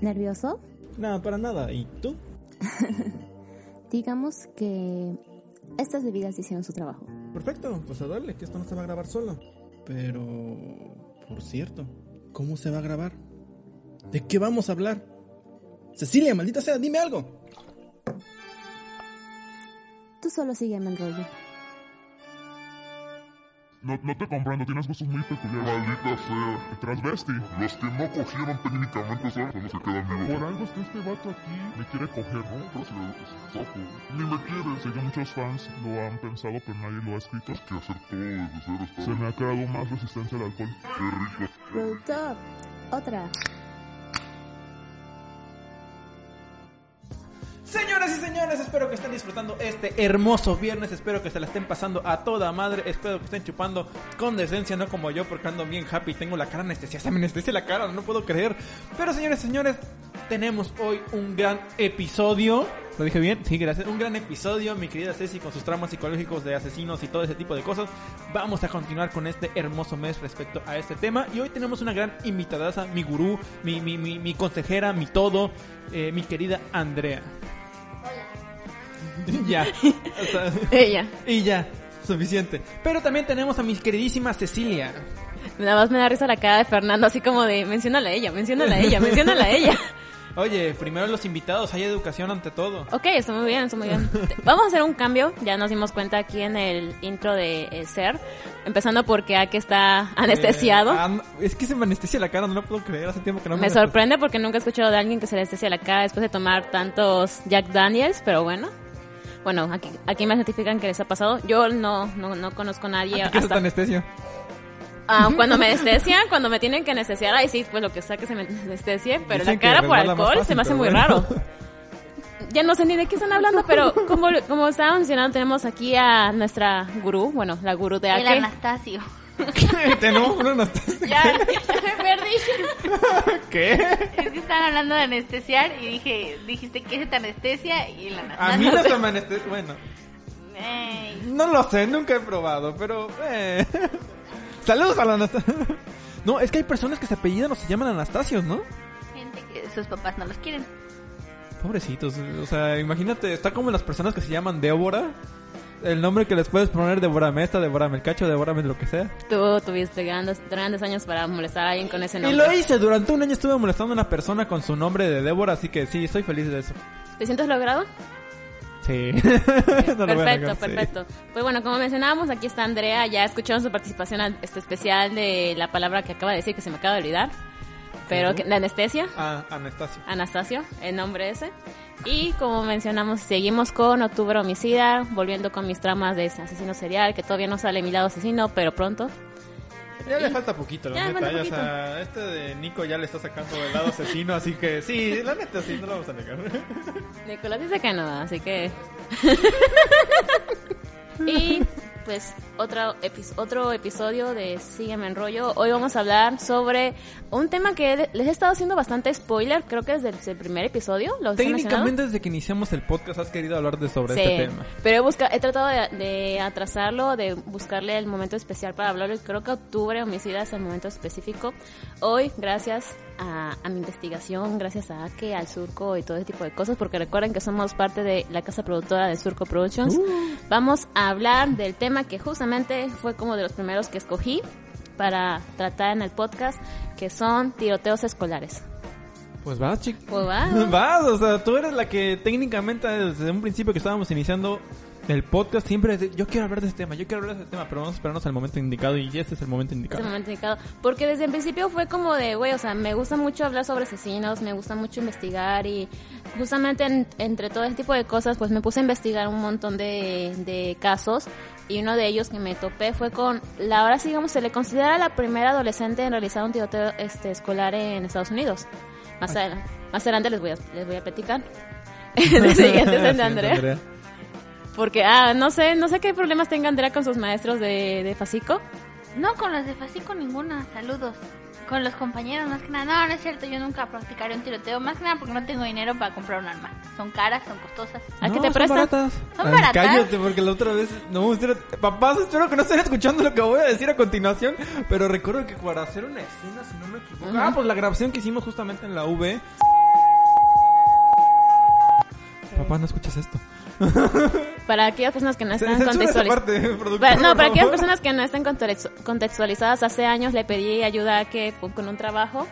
¿Nervioso? No, para nada. ¿Y tú? Digamos que estas bebidas hicieron su trabajo. Perfecto, pues a darle, que esto no se va a grabar solo. Pero, por cierto, ¿cómo se va a grabar? ¿De qué vamos a hablar? Cecilia, maldita sea, dime algo. Tú solo sígueme en rollo. No, no te comprendo, tienes gustos muy peculiares. Maldita sea. Transvesti. Los que no cogieron técnicamente son los que quedan vivos. Por algo es que este vato aquí me quiere coger, ¿no? Pero si es sapo. Ni me quiere. Sé que muchos fans lo han pensado, pero nadie lo ha escrito. Hay que hacer todo desde cero. Está Se me ha creado más resistencia al alcohol. Qué rico. Productor, otra. Señoras y señores, espero que estén disfrutando este hermoso viernes. Espero que se la estén pasando a toda madre. Espero que estén chupando con decencia, no como yo, porque ando bien happy. Tengo la cara anestesiada. Se me anestesia la cara, no puedo creer. Pero señores señores, tenemos hoy un gran episodio. ¿Lo dije bien? Sí, gracias. Un gran episodio, mi querida Ceci, con sus traumas psicológicos de asesinos y todo ese tipo de cosas. Vamos a continuar con este hermoso mes respecto a este tema. Y hoy tenemos una gran invitada, mi gurú, mi, mi, mi, mi consejera, mi todo, eh, mi querida Andrea. ya. O sea, Ella. y ya. Suficiente. Pero también tenemos a mi queridísima Cecilia. Nada más me da risa la cara de Fernando, así como de, menciónala a ella, menciónala a ella, menciónala a ella. Oye, primero los invitados, hay educación ante todo. Ok, está muy bien, está muy bien. Vamos a hacer un cambio, ya nos dimos cuenta aquí en el intro de eh, Ser, empezando porque Ake está anestesiado. Eh, es que se me anestesia la cara, no lo puedo creer, hace tiempo que no me me sorprende porque nunca he escuchado de alguien que se anestesia la cara después de tomar tantos Jack Daniels, pero bueno. Bueno, aquí, aquí me certifican que les ha pasado. Yo no, no, no conozco a nadie. ¿A ti qué es hasta- anestesia? Ah, cuando me anestesian, cuando me tienen que anestesiar, ahí sí, pues lo que sea que se me anestesie, pero Dicen la cara por alcohol fácil, se me hace muy bueno. raro. Ya no sé ni de qué están hablando, pero como, como estaba mencionando, tenemos aquí a nuestra gurú, bueno, la gurú de El Una anestesia. Ya, me perdí. ¿Qué? Es que estaban hablando de anestesiar y dije, dijiste que es esta anestesia y el A mí no se me anestesia. Bueno, Ey, no lo sé, nunca he probado, pero. Eh. Saludos a la Anastasia. No, es que hay personas que se apellidan o se llaman Anastasios, ¿no? gente que sus papás no los quieren. Pobrecitos, o sea, imagínate, está como las personas que se llaman Débora. El nombre que les puedes poner, Devorame esta, Devorame el cacho, Devorame lo que sea. Tú tuviste grandes, grandes años para molestar a alguien con ese Y nombre. lo hice, durante un año estuve molestando a una persona con su nombre de Débora, así que sí, estoy feliz de eso. ¿Te sientes logrado? Sí. No a perfecto, sí. perfecto. Pues bueno, como mencionábamos, aquí está Andrea. Ya escucharon su participación al- este especial de la palabra que acaba de decir que se me acaba de olvidar. Pero que, de anestesia. Ah, Anastasio. Anastasio, el nombre ese. Y como mencionamos, seguimos con Octubre Homicida, volviendo con mis tramas de asesino serial, que todavía no sale mi lado asesino, pero pronto. Ya le falta poquito, la Ya le neta. falta ya, o sea, este de Nico ya le está sacando el lado asesino, así que sí, la neta sí, no lo vamos a negar. Nicolás dice que no, así que... y pues otro, epi- otro episodio de Sígueme en rollo. Hoy vamos a hablar sobre un tema que les he estado haciendo bastante spoiler, creo que desde el primer episodio. ¿Lo? Técnicamente desde que iniciamos el podcast has querido hablar de sobre Sí, este tema. pero he, busca- he tratado de, de atrasarlo, de buscarle el momento especial para hablarlo. Creo que octubre, homicida, es el momento específico. Hoy, gracias a, a mi investigación, gracias a Ake, al Surco y todo ese tipo de cosas, porque recuerden que somos parte de la casa productora de Surco Productions, Uh. vamos a hablar del tema que justamente fue como de los primeros que escogí para tratar en el podcast, que son tiroteos escolares. Pues vas, chico. Pues va. Vas, o sea, tú eres la que técnicamente desde un principio que estábamos iniciando el podcast siempre de, yo quiero hablar de este tema, yo quiero hablar de este tema, pero vamos a esperarnos al momento indicado y este es el momento Es indicado. el momento indicado. Porque desde el principio fue como de, güey, o sea, me gusta mucho hablar sobre asesinos, me gusta mucho investigar y justamente en- entre todo ese tipo de cosas, pues me puse a investigar un montón de, de casos y uno de ellos que me topé fue con, la ahora sí, digamos, se le considera la primera adolescente en realizar un tiroteo este, escolar en Estados Unidos. Más, adel- más adelante les voy a, les voy a platicar. de de Andrea. Porque, ah, no sé, no sé qué problemas tenga Andrea con sus maestros de, de Fasico. No, con los de Fasico ninguna. Saludos. Con los compañeros, más que nada. No, no es cierto. Yo nunca practicaré un tiroteo. Más que nada porque no tengo dinero para comprar un arma. Son caras, son costosas. ¿A qué No, te son prestan? baratas. Son Ay, baratas. Cállate, porque la otra vez... No, espera, papás, espero que no estén escuchando lo que voy a decir a continuación. Pero recuerdo que para hacer una escena, si no me equivoco... Ah, pues la grabación que hicimos justamente en la V... Papá, no escuchas esto. Para aquellas personas que no están contextualizadas. Para- no, para aquellas personas que no estén contextu- contextualizadas, hace años le pedí ayuda a que con un trabajo.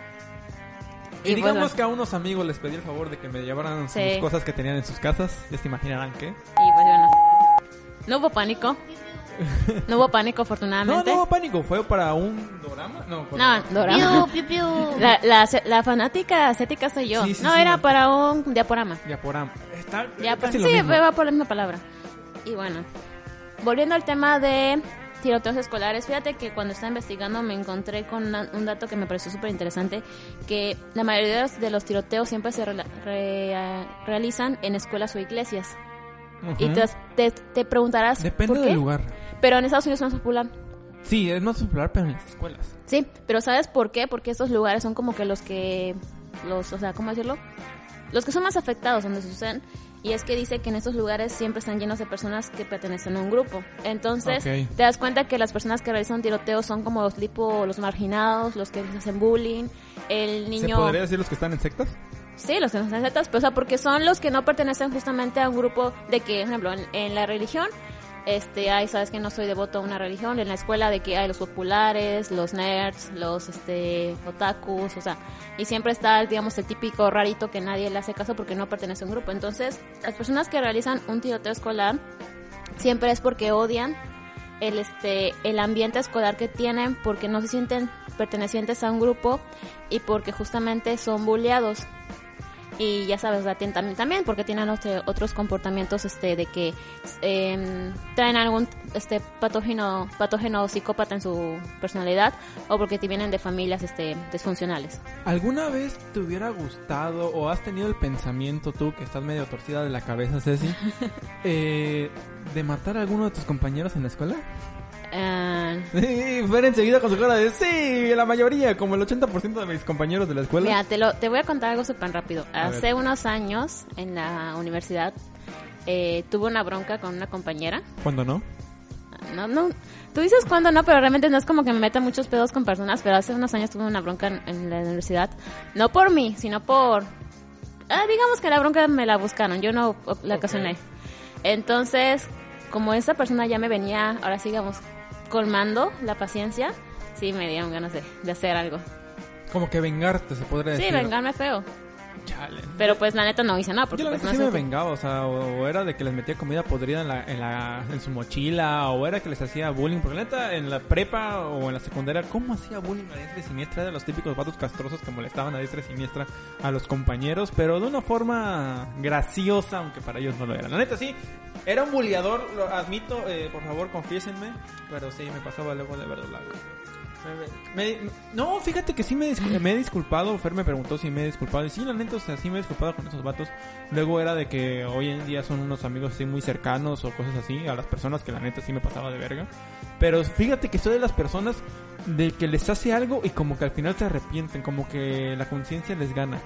Y, Y digamos bueno. que a unos amigos les pedí el favor de que me llevaran Sí. sus cosas que tenían en sus casas. Ya se imaginarán qué. Y pues bueno, no hubo pánico. No hubo pánico, No, afortunadamente. no, pánico. Fue para un dorama. No, No, dorama. Piu, piu, piu. La, la, la fanática asiática soy yo. Sí, sí, no, sí, era no. para un diaporama. Diaporama. Está Ya, pues, sí, va por la misma palabra. Y bueno, volviendo al tema de tiroteos escolares, fíjate que cuando estaba investigando me encontré con una- un dato que me pareció súper interesante, que la mayoría de los, tiroteos siempre se rela- re- realizan en escuelas o iglesias. Y Ujú. te, te, te preguntarás Depende por qué, del lugar. pero en Estados Unidos no es popular. Sí, es más popular, pero en las escuelas. Sí, pero ¿sabes por qué? Porque estos lugares son como que los que, los, o sea, ¿cómo decirlo? Los que son más afectados donde suceden. Y es que dice que en estos lugares siempre están llenos de personas que pertenecen a un grupo. Entonces, te das cuenta que las personas que realizan tiroteos son como los tipo, los marginados, los que hacen bullying, el niño... ¿Se podría decir los que están en sectas? Sí, los que no están sectas, pero o sea, porque son los que no pertenecen justamente a un grupo de que, por ejemplo, en, en la religión, este, hay, sabes que no soy devoto a una religión, en la escuela de que hay los populares, los nerds, los, este, otakus, o sea, y siempre está, digamos, el típico rarito que nadie le hace caso porque no pertenece a un grupo. Entonces, las personas que realizan un tiroteo escolar siempre es porque odian el este el ambiente escolar que tienen porque no se sienten pertenecientes a un grupo y porque justamente son bulleados y ya sabes, la también, también porque tienen otro- otros comportamientos este de que em, traen algún este patógeno patógeno psicópata en su personalidad o porque te vienen de familias este disfuncionales. ¿Alguna vez te hubiera gustado o has tenido el pensamiento tú, que estás medio torcida de la cabeza, Ceci, eh, de matar a alguno de tus compañeros en la escuela? Eh, Sí, Fer enseguida con su cara de sí, la mayoría, como el 80% de mis compañeros de la escuela. Mira, te, lo, te voy a contar algo súper rápido. A Hace ver. unos años en la universidad eh, tuve una bronca con una compañera. ¿Cuándo no? No, no. Tú dices cuándo no, pero realmente no es como que me meta muchos pedos con personas. Pero hace unos años tuve una bronca en, en la universidad. No por mí, sino por. Ah, digamos que la bronca me la buscaron. Yo no la ocasioné. Entonces, como esa persona ya me venía, ahora sigamos, colmando la paciencia, sí me dieron ganas de, de hacer algo. Como que vengarte, se podría Sí, decir. vengarme feo. Chale. Pero pues la neta no hice nada. Porque Yo la pues, no sí me vengaba, o sea, o, o era de que les metía comida podrida en, la, en, la, en su mochila, o era que les hacía bullying, porque la neta en la prepa o en la secundaria, ¿cómo hacía bullying a diestra y siniestra? Era de los típicos vatos castrosos que molestaban a diestra y siniestra a los compañeros, pero de una forma graciosa, aunque para ellos no lo era. La neta sí, era un bulleador, lo admito, eh, por favor confiésenme, pero sí, me pasaba luego de verdad. Me- no, fíjate que sí me he disculpado. Fer me preguntó si me he disculpado. Y sí, la neta, o sea, sí me he disculpado con esos vatos. Luego era de que hoy en día son unos amigos así muy cercanos o cosas así. A las personas que la neta sí me pasaba de verga. Pero fíjate que soy de las personas de que les hace algo y como que al final se arrepienten. Como que la conciencia les gana.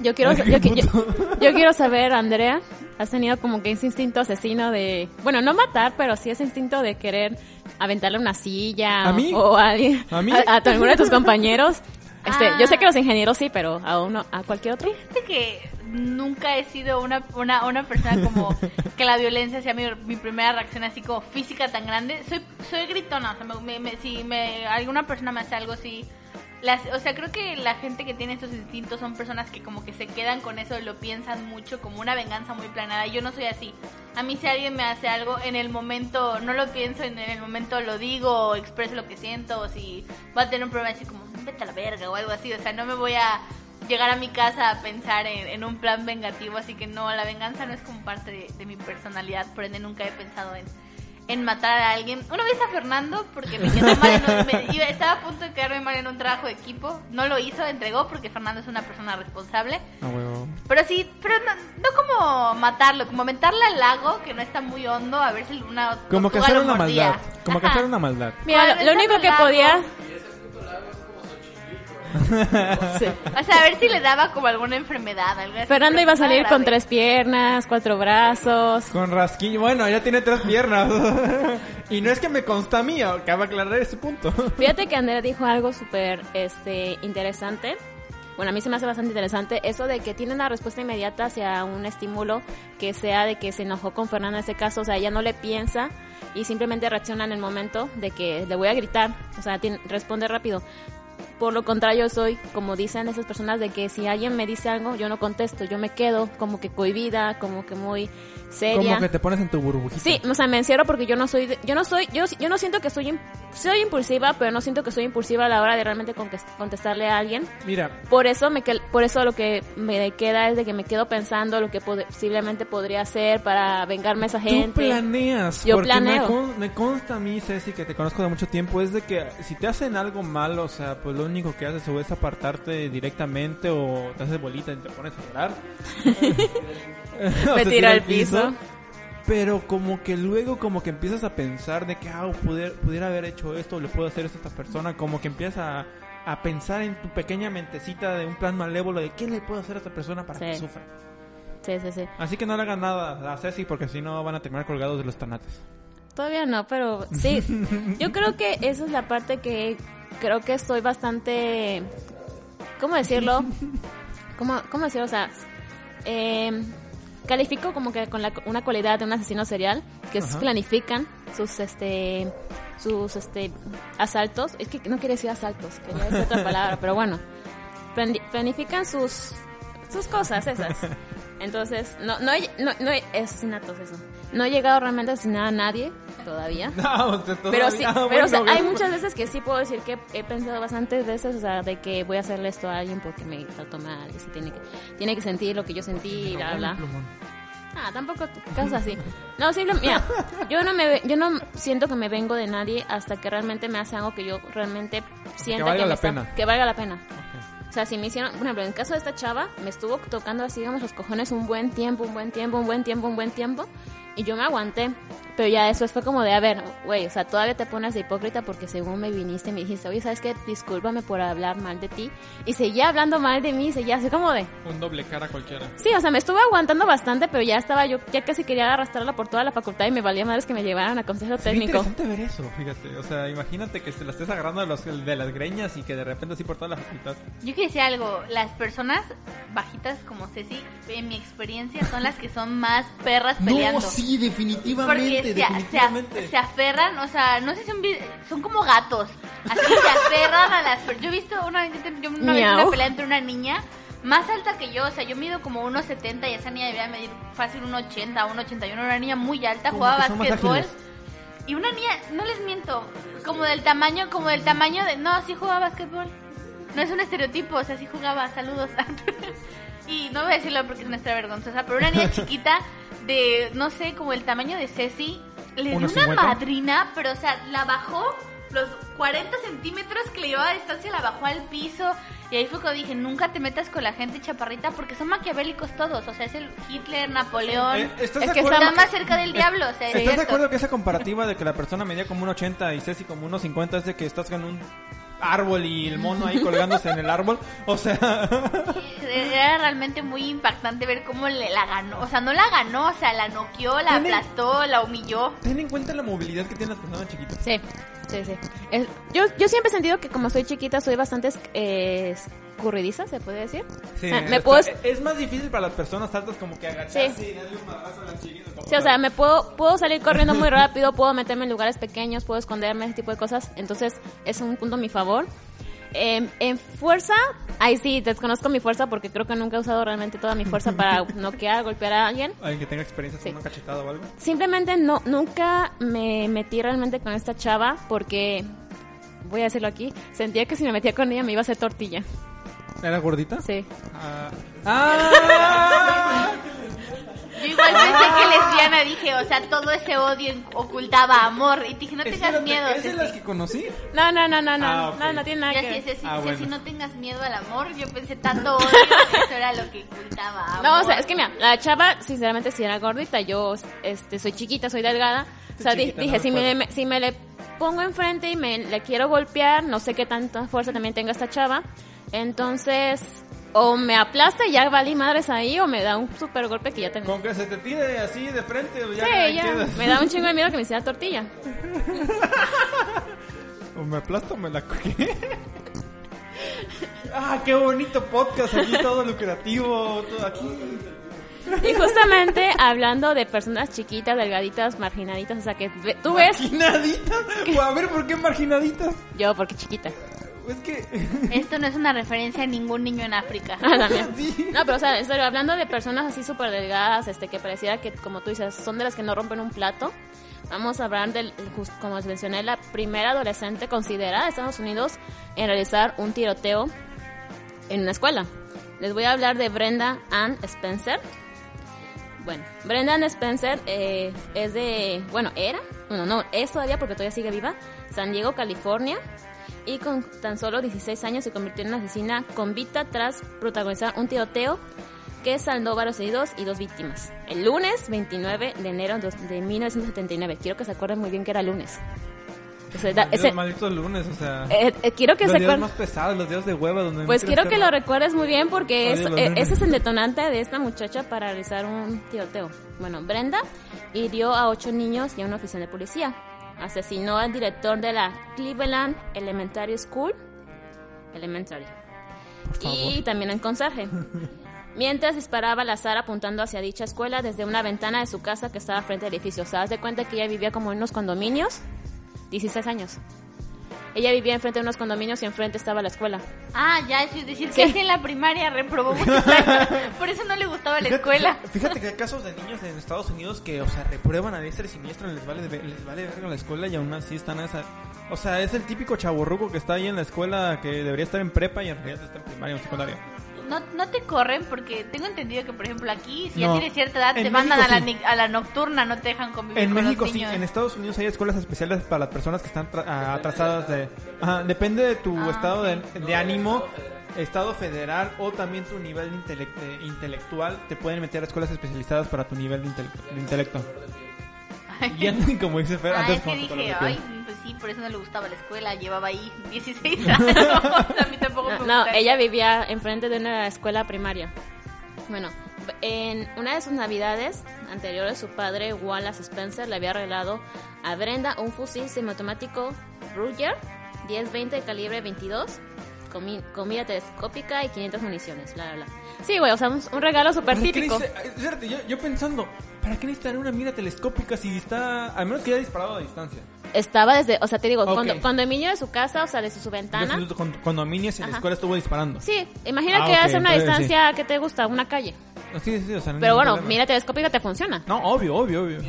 Yo quiero, yo, quiero saber, Andrea, ¿has tenido como que ese instinto asesino de, bueno, no matar, pero sí ese instinto de querer aventarle una silla ¿A o- mí? o a alguien, ¿A mí? a, a alguno de tus compañeros? Este, Ah. yo sé que los ingenieros sí, pero a uno, a cualquier otro. Fíjate que nunca he sido una, una, una persona como que la violencia sea mi, mi primera reacción así como física tan grande. Soy, soy gritona, o sea, me- me- me- si me, alguna persona me hace algo así... Las, o sea, creo que la gente que tiene estos instintos son personas que como que se quedan con eso y lo piensan mucho como una venganza muy planeada. Yo no soy así. A mí si alguien me hace algo, en el momento no lo pienso, en el momento lo digo o expreso lo que siento o si va a tener un problema así como, vete a la verga o algo así. O sea, no me voy a llegar a mi casa a pensar en, en un plan vengativo, así que no, la venganza no es como parte de, de mi personalidad, por ende nunca he pensado en, en matar a alguien. Una vez a Fernando, porque me quedó mal, en un- me- iba- estaba a punto de quedarme mal en un trabajo de equipo. No lo hizo, entregó porque Fernando es una persona responsable. Ah. Pero sí, pero no, no como matarlo, como aventarle al lago, que no está muy hondo, a ver si una Como que hacer una mordía. maldad. Como que hacer una maldad. Mira, lo, lo único que Lago. podía... Sí. O sea, a ver si le daba como alguna enfermedad, algo así. Fernando iba a salir con grave. tres piernas, cuatro brazos. Con rasquillo. Bueno, ya tiene tres piernas. y no es que me consta a mí, acaba de aclarar ese punto. Fíjate que Andrea dijo algo súper este, interesante. Bueno, a mí se me hace bastante interesante eso de que tiene una respuesta inmediata hacia un estímulo que sea de que se enojó con Fernanda en este caso, o sea, ella no le piensa y simplemente reacciona en el momento de que le voy a gritar, o sea, tiene- responde rápido. Por lo contrario, soy, como dicen esas personas, de que si alguien me dice algo, yo no contesto, yo me quedo como que cohibida, como que muy seria. Como que te pones en tu burbujita. Sí, o sea, me encierro porque yo no soy, de- yo no soy, yo, yo no siento que soy, soy impulsiva, pero no siento que soy impulsiva a la hora de realmente contestarle a alguien. Mira, Por eso me, por eso lo que me queda es de que me quedo pensando lo que posiblemente podría hacer para vengarme a esa Tú gente. planeas. Yo porque planeo. Me, con- me consta a mí, Ceci, que te conozco de mucho tiempo, es de que si te hacen algo malo, o sea, pues lo único que haces o es apartarte directamente o te haces bolita y te pones a llorar. Me te tiro al piso. Pero como que luego como que empiezas a pensar de que, ah, pudiera, pudiera haber hecho esto, le puedo hacer esto a esta persona, como que empiezas a, a pensar en tu pequeña mentecita de un plan malévolo de qué le puedo hacer a esta persona para Sí. que sufra. Sí, sí, sí. Así que no le hagan nada a Ceci porque si no van a terminar colgados de los tanates. Todavía no, pero sí. Yo creo que esa es la parte que creo que estoy bastante. ¿Cómo decirlo? ¿Cómo, cómo decirlo? O sea, eh, califico como que con la, una cualidad de un asesino serial que Ajá. planifican sus este sus este asaltos. Es que no quería decir asaltos, quería decir otra palabra, pero bueno. Plani- Planifican sus sus cosas esas. Entonces, no, no, no, no asesinatos, eso. No he llegado realmente a asesinar a nadie todavía. No, usted Pero sí, todavía- ah, pero o sea, bueno, hay bueno. muchas veces que sí puedo decir que he pensado bastantes veces, o sea, de que voy a hacerle esto a alguien porque me trató mal, y si tiene que, tiene que sentir lo que yo sentí, y bla, bla. Ah, tampoco cosas así. No, simplemente, mira, yo no me, yo no siento que me vengo de nadie hasta que realmente me hace algo que yo realmente sienta que, valga me la está- pena. que valga la pena. O sea, si me hicieron, por ejemplo, en el caso de esta chava, me estuvo tocando así, digamos, los cojones un buen tiempo, un buen tiempo, un buen tiempo, un buen tiempo. Y yo me aguanté. Pero ya eso fue como de, a ver, güey, o sea, todavía te pones de hipócrita porque según me viniste y me dijiste, oye, ¿sabes qué? Discúlpame por hablar mal de ti. Y seguía hablando mal de mí, seguía así como de... Un doble cara cualquiera. Sí, o sea, me estuve aguantando bastante, pero ya estaba yo, ya casi quería arrastrarla por toda la facultad y me valía madres que me llevaran a consejo Sería técnico. interesante ver eso, fíjate. O sea, imagínate que se la estés agarrando de, los, de las greñas y que de repente así por toda la facultad. Yo quiero decir algo, las personas bajitas como Ceci, en mi experiencia, son las que son más perras peleando. sí, definitivamente, Porque se, se, se aferran, o sea, no sé si son, son como gatos. Así se aferran a las Yo he visto una, yo una vez una pelea entre una niña más alta que yo, o sea, yo mido como 1.70 y esa niña debería medir fácil 1.80, 1.81, una niña muy alta, Como jugaba básquetbol. Y una niña, no les miento, como del tamaño, como del tamaño de... No, sí jugaba básquetbol. No es un estereotipo, o sea, sí jugaba, saludos. y no voy a decirlo porque es historia vergonzosa, pero una niña chiquita de, no sé, como el tamaño de Ceci, le dio ¿Unos una 50? madrina, pero o sea, la bajó los 40 centímetros que le llevaba de distancia, la bajó al piso. Y ahí fue cuando dije, nunca te metas con la gente chaparrita porque son maquiavélicos todos. O sea, es el Hitler, Napoleón. Eh, ¿estás Es de que acuerdo Están más cerca del diablo, o sea, es ¿Estás de acuerdo que esa comparativa de que la persona medía como un 80 y Ceci como unos 50 es de que estás con un árbol y el mono ahí colgándose en el árbol? O sea, Era realmente muy impactante ver cómo le la ganó. O sea, no la ganó, o sea, la noqueó, la Tiene- aplastó, la humilló. ten en cuenta la movilidad que tiene la persona chiquita. Sí, sí, sí. Es- yo, yo siempre he sentido que como soy chiquita soy bastante eh, escurridiza, se puede decir. Sí, O sea, me puedo, es más difícil para las personas altas como que agacharse Sí. y darle un madrazo a la chiquita. como Sí, o sea, me puedo, puedo salir corriendo muy rápido, puedo meterme en lugares pequeños, puedo esconderme, ese tipo de cosas. Entonces, es un punto a mi favor. Eh, en fuerza, ahí sí, desconozco mi fuerza porque creo que nunca he usado realmente toda mi fuerza para noquear, golpear a alguien. Alguien que tenga experiencia Sí. con una cachetada o algo. Simplemente no, nunca me metí realmente con esta chava porque, voy a decirlo aquí, sentía que si me metía con ella me iba a hacer tortilla. ¿Era gordita? Sí. Ah. ¡Ah! Yo igual pensé que lesbiana dije, o sea, todo ese odio ocultaba amor. Y te dije, no tengas miedo. ¿Es de las que conocí? No, no, no, no, no. Ah, ok. No, no tiene nada que ver. Ceci, Ah, Ceci, bueno. no tengas miedo al amor. Yo pensé tanto odio, eso era lo que ocultaba amor. No, o sea, es que mira, la chava, sinceramente, si era gordita. Yo, este, soy chiquita, soy delgada. O sea, chiquita, dije, no si, me, me- si me le pongo enfrente y me le quiero golpear, no sé qué tanta fuerza también tenga esta chava. Entonces, o me aplasta y ya valí madres ahí, o me da un super golpe que ya tengo. Con que se te tire así de frente, ya, Sí, ya. Me da un chingo de miedo que me hiciera tortilla. O me aplasto o me la cogí. ah, qué bonito podcast, aquí todo lucrativo, todo aquí. Y justamente hablando de personas chiquitas, delgaditas, marginaditas, o sea que ve- tú ves, Marginaditas. O a ver, ¿por qué marginaditas? yo porque chiquita. Es que... Esto no es una referencia a ningún niño en África. Ah, también. Sí. No, pero o sea, en serio, hablando de personas así súper delgadas, este, que pareciera que, como tú dices, son de las que no rompen un plato. Vamos a hablar del, como les mencioné, la primera adolescente considerada de Estados Unidos en realizar un tiroteo en una escuela. Les voy a hablar de Brenda Ann Spencer. Bueno, Brenda Ann Spencer eh, es de, bueno, era, bueno, no, es todavía porque todavía sigue viva, San Diego, California. Y con tan solo 16 años se convirtió en una asesina convicta tras protagonizar un tiroteo que saldó varios heridos y dos víctimas. El lunes 29 de enero de 1979. Quiero que se acuerden muy bien que era lunes. O sea, da- ese- lunes, o sea... eh, eh, quiero que los se días más pesados, los días de hueva donde... Pues quiero que lo recuerdes muy bien porque es, eh, ese es el detonante de esta muchacha para realizar un tiroteo. Bueno, Brenda hirió a ocho niños y a un oficial de policía. Asesinó al director de la Cleveland Elementary School. Elementary. Y también al conserje. Mientras disparaba al azar apuntando hacia dicha escuela desde una ventana de su casa que estaba frente al edificio. O sea, haz de cuenta que ella vivía como en unos condominios. 16 años. Ella vivía enfrente de unos condominios y enfrente estaba la escuela. Ah, ya, es decir, Sí. que así en la primaria reprobó muchos años. Por eso no le gustaba la Fíjate- escuela. Fíjate que hay casos de niños en Estados Unidos que, o sea, reprueban a diestra y siniestra, les vale, les vale verga la escuela y aún así están a esa... O sea, es el típico chaburruco que está ahí en la escuela que debería estar en prepa y en realidad está en primaria o secundaria. No, no te corren porque tengo entendido que, por ejemplo, aquí, si No. ya tienes cierta edad, En te mandan México a la, sí. a la nocturna, no te dejan convivir En con México los sí, en Estados Unidos hay escuelas especiales para las personas que están ah, atrasadas de... Ajá, depende de tu Ah, estado de, ánimo, estado federal o también tu nivel de intelec- de intelectual, te pueden meter a escuelas especializadas para tu nivel de, intele- de intelecto. Y antes, como dice Fer, Ah, antes es que dije, ay, sí, por eso no le gustaba la escuela, llevaba ahí 16 años. a mí tampoco me No, ella vivía enfrente de una escuela primaria. Bueno, en una de sus navidades anteriores, su padre, Wallace Spencer, le había regalado a Brenda un fusil semiautomático Ruger 1020 de calibre 22, comi- comida telescópica y 500 municiones, bla, bla, bla. Sí, güey, o sea, un, un regalo súper ¿Para qué típico. espérate, yo, yo pensando, ¿para qué necesitar una mira telescópica si está, al menos que haya disparado a distancia? Estaba desde, o sea, te digo, Ok. cuando, cuando Emilio de su casa, o sea, desde su ventana. fui con condominios en la escuela estuvo disparando. Sí, imagina Ah, que ok, hace una entonces sí. distancia que te gusta, una calle. No, sí, sí, o sea, no Pero bueno, problema. mira telescópica te funciona. No, obvio, obvio, obvio.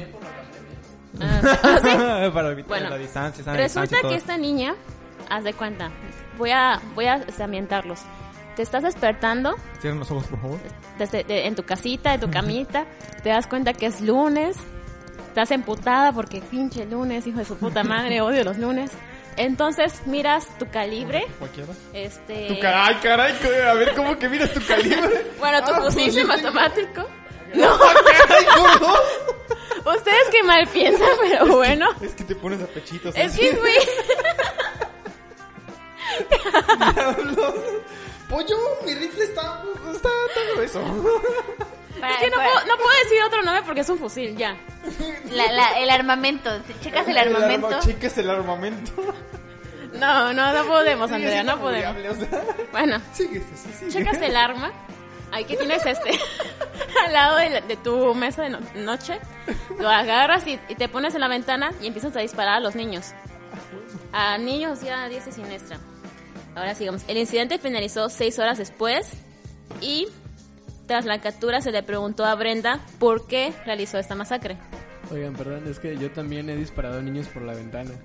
Ah, ¿sí? Para evitar Bueno, la distancia, Resulta distancia que esta niña, haz de cuenta, voy a, voy a ambientarlos. Te estás despertando Cierren los ojos, por favor. desde, de- en tu casita, en tu camita, te das cuenta que es lunes, estás emputada porque pinche lunes, hijo de su puta madre, odio los lunes. Entonces miras tu calibre, Cualquiera. este... Tu caray, caray, a ver cómo que miras tu calibre. Bueno, tu Ah, fusil pues, tengo- semiautomático. No, caray, gordo. Ustedes que mal piensan, pero bueno. Es que te pones a pechitos. Es que, güey, Diablos. Pollo, mi rifle está, está, está grueso. Para- es que no para- puedo, no puedo decir otro nombre porque es un fusil, ya. la- la- el armamento, checas el armamento. arma- Checas el armamento. No, no, no podemos, Andrea, no podemos. sea, Bueno, sigue, sí, sí. checas el arma. Ahí que tienes este al lado de, la- de tu mesa de no- noche. Lo agarras y, y te pones en la ventana y empiezas a disparar a los niños. A niños ya a diestra y siniestra. Ahora sigamos. El incidente finalizó seis horas después y tras la captura se le preguntó a Brenda por qué realizó esta masacre. Oigan, perdón, es que yo también he disparado a niños por la ventana.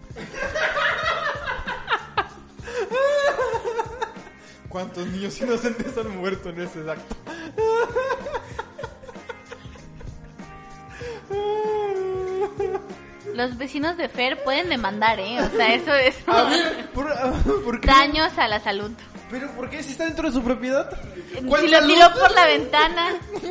¿Cuántos niños inocentes han muerto en ese acto? Los vecinos de Fer pueden demandar, ¿eh? O sea, eso es A ver, ¿por, ¿por qué? daños a la salud. ¿Pero por qué? ¿Si está dentro de su propiedad? Si ¿Cuál lo tiró por la ventana.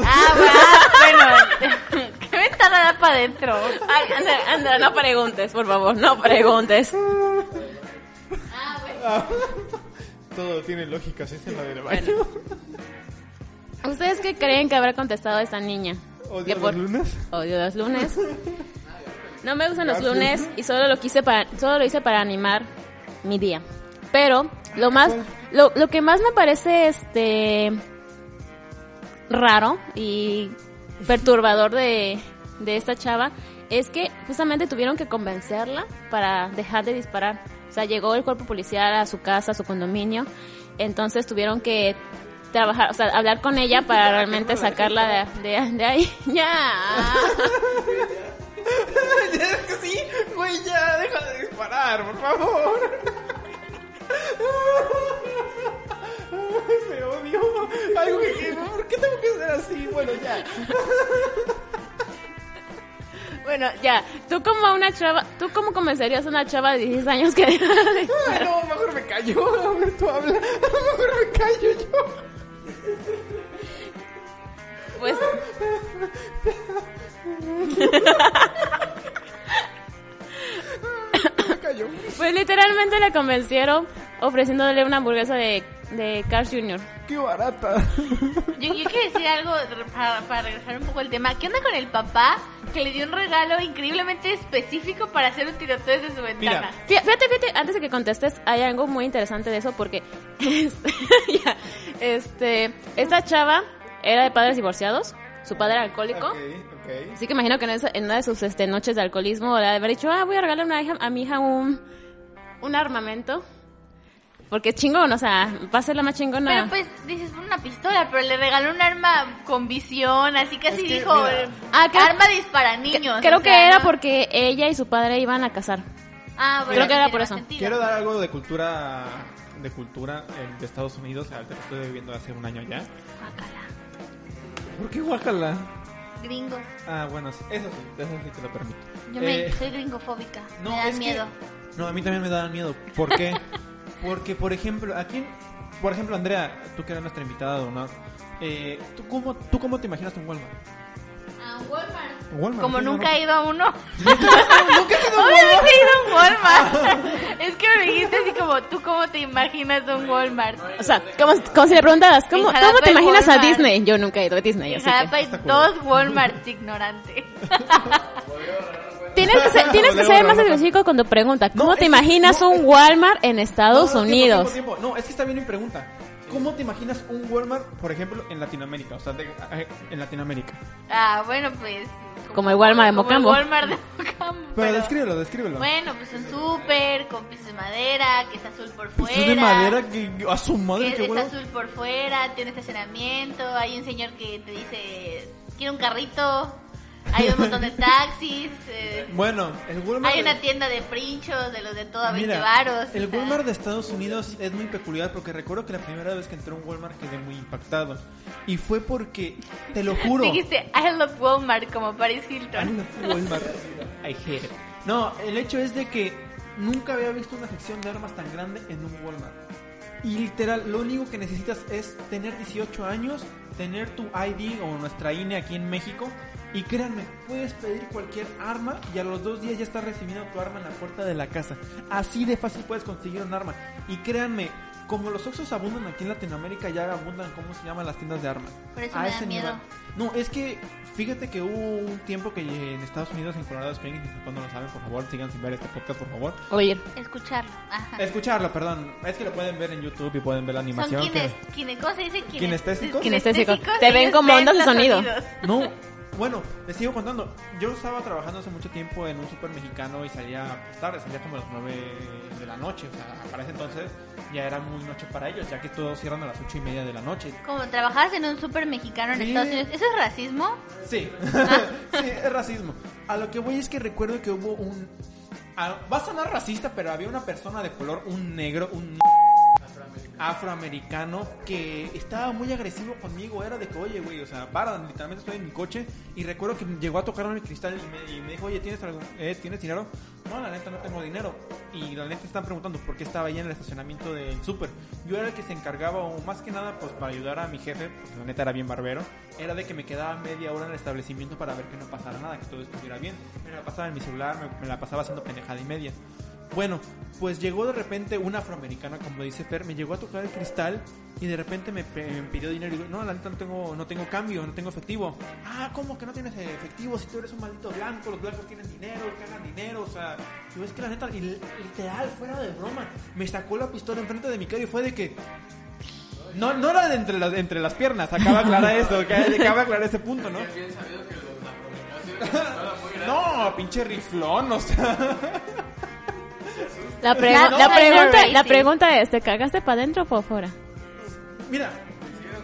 Ah, bueno. ¿Qué ventana da para adentro? Ay, Andrea, Andrea, no preguntes, por favor, no preguntes. Todo tiene lógica, si es en la del baño. ¿Ustedes qué creen que habrá contestado esta niña? ¿Odio los por- lunes? Odio los lunes. No me gustan los lunes y solo lo quise para, solo lo hice para animar mi día. Pero lo más, lo, lo que más me parece este raro y perturbador de, de esta chava es que justamente tuvieron que convencerla para dejar de disparar. O sea, llegó el cuerpo policial a su casa, a su condominio, entonces tuvieron que trabajar, o sea, hablar con ella para realmente sacarla de, de, de ahí. Ya. es que sí, güey, ya, deja de disparar, por favor. Ay, me odio. Que, que- ¿Por qué tengo que ser así? Bueno, ya. Bueno, ya, tú como una chava, tú cómo convencerías a una chava de 16 años que Ay, no, mejor me callo. A ver, tú habla. Mejor me callo yo. Pues. Pues literalmente la convencieron ofreciéndole una hamburguesa de, de Carl Jr. Qué barata. Yo, yo quiero decir algo para, para regresar un poco al tema. ¿Qué onda con el papá que le dio un regalo increíblemente específico para hacer un tiroteo desde su ventana? Fí- Fíjate, fíjate, antes de que contestes, hay algo muy interesante de eso porque este, ya, este, esta chava era de padres divorciados, su padre era alcohólico. Ok, ok. Así que imagino que en, esa- en una de sus este, noches de alcoholismo le haber dicho, ah, voy a regalarle a, una hija- a mi hija un, un armamento. Porque es chingón, o sea, va a ser la más chingona. Pero pues dices una pistola, pero le regaló un arma con visión, así casi Es que, dijo, eh, Ah, creo- arma dispara niños. Creo o que sea, era ¿no? porque ella y su padre iban a casar. Ah, bueno, creo que era por eso. sentido. Quiero dar algo de cultura de cultura eh, de Estados Unidos, ahorita que estoy viviendo hace un año ya. ¿Por qué guácala? Gringos. Ah, bueno, sí, eso sí, eso sí te lo permito. Yo me, Eh, soy gringofóbica. no, me dan que- miedo. No, a mí también me daban miedo. ¿Por qué? Porque, por ejemplo, aquí, por ejemplo, Andrea, tú que eres nuestra invitada honor, eh, ¿tú, cómo, ¿tú cómo te imaginas un Walmart? Ah, Walmart. Walmart, Como nunca no, he ido a uno. ¿Nunca has ido a Obviamente he ido a un Walmart. es que me dijiste así como, ¿tú cómo te imaginas un Walmart? O sea, como, como si le preguntaras, ¿cómo, ¿cómo te imaginas a Walmart. Disney? Yo nunca he ido a Disney, así que... Hay dos Walmarts ignorantes. Tienes que ser, tienes que ser más específico con tu pregunta. ¿Cómo No, te es- imaginas no, un Walmart en Estados No, no, tiempo, Unidos? tiempo, tiempo. No, es que está bien mi pregunta. ¿Cómo te imaginas un Walmart, por ejemplo, en Latinoamérica? O sea, de- eh, en Latinoamérica. Ah, bueno, pues. Como el Walmart de como el Mocambo. Walmart de Mocambo. Pero, pero- descríbelo, descríbelo. Bueno, pues un súper con pisos de madera, que es azul por fuera. Pisos de madera que a su que madre, es, qué es huevo. azul por fuera, tiene estacionamiento, hay un señor que te dice, quiero un carrito, hay un montón de taxis, eh, Bueno, el Walmart. hay una tienda de princhos de los de todo a 20 Mira, varos. el. Walmart de Estados Unidos es muy peculiar porque recuerdo que la primera vez que entré a un Walmart quedé muy impactado. Y fue porque, te lo juro. Dijiste, I love Walmart, como Paris I Hilton. love Walmart. I hate it. No, el hecho es de que nunca había visto una sección de armas tan grande en un Walmart. Y literal, lo único que necesitas es tener 18 años, tener tu ID o nuestra INE aquí en México. Y créanme, puedes pedir cualquier arma y a los dos días ya estás recibiendo tu arma en la puerta de la casa. Así de fácil puedes conseguir un arma. Y créanme, como los Oxxos abundan aquí en Latinoamérica, ya abundan, ¿cómo se llaman las tiendas de armas? Por eso A me da ese miedo. nivel. No, es que fíjate que hubo un tiempo que en Estados Unidos, en Colorado Springs, cuando lo saben, por favor, sigan sin ver este podcast, por favor. Oír. Escucharlo. Ajá. Escucharlo, perdón. Es que lo pueden ver en YouTube y pueden ver la Son animación. quienes, que- quienes, ¿cómo se dice? Te ven como ondas de sonido. sonidos. No, bueno, les sigo contando. Yo estaba trabajando hace mucho tiempo en un super mexicano y salía pues, tarde, salía como a las 9 de la noche. O sea, para ese entonces ya era muy noche para ellos, ya que todos cierran a las 8 y media de la noche. Como trabajabas en un súper mexicano en Sí. Estados Unidos, ¿eso es racismo? Sí, sí, es racismo. A lo que voy es que recuerdo que hubo un... ah, va a sonar racista, pero había una persona de color, un negro, un... afroamericano que estaba muy agresivo conmigo. Era de que, oye, güey, o sea, para, literalmente estoy en mi coche y recuerdo que llegó a tocarme el cristal y me, y me dijo, oye, ¿tienes algo? Eh, ¿Tienes dinero? No, la neta no tengo dinero. Y la neta están preguntando por qué estaba ahí en el estacionamiento del súper. Yo era el que se encargaba, o más que nada, pues para ayudar a mi jefe, pues la neta era bien barbero, era de que me quedaba media hora en el establecimiento para ver que no pasara nada, que todo estuviera bien. Me la pasaba en mi celular, me, me la pasaba haciendo pendejada y media. Bueno, pues llegó de repente una afroamericana, como dice Fer, me llegó a tocar el cristal y de repente me, pidió dinero y digo, no, la neta no tengo, no tengo cambio, no tengo efectivo. Ah, ¿cómo que no tienes efectivo? Si tú eres un maldito blanco, los blancos tienen dinero, cagan dinero, o sea, yo es que la neta, literal, fuera de broma, me sacó la pistola enfrente de mi cara y fue de que... No, no era de entre, las, entre las piernas, acaba de aclarar eso, acaba de aclarar ese punto, ¿no? No, pinche riflón, o sea... La, pregu- pregunta, la pregunta es, ¿te cagaste para adentro o para afuera? Mira,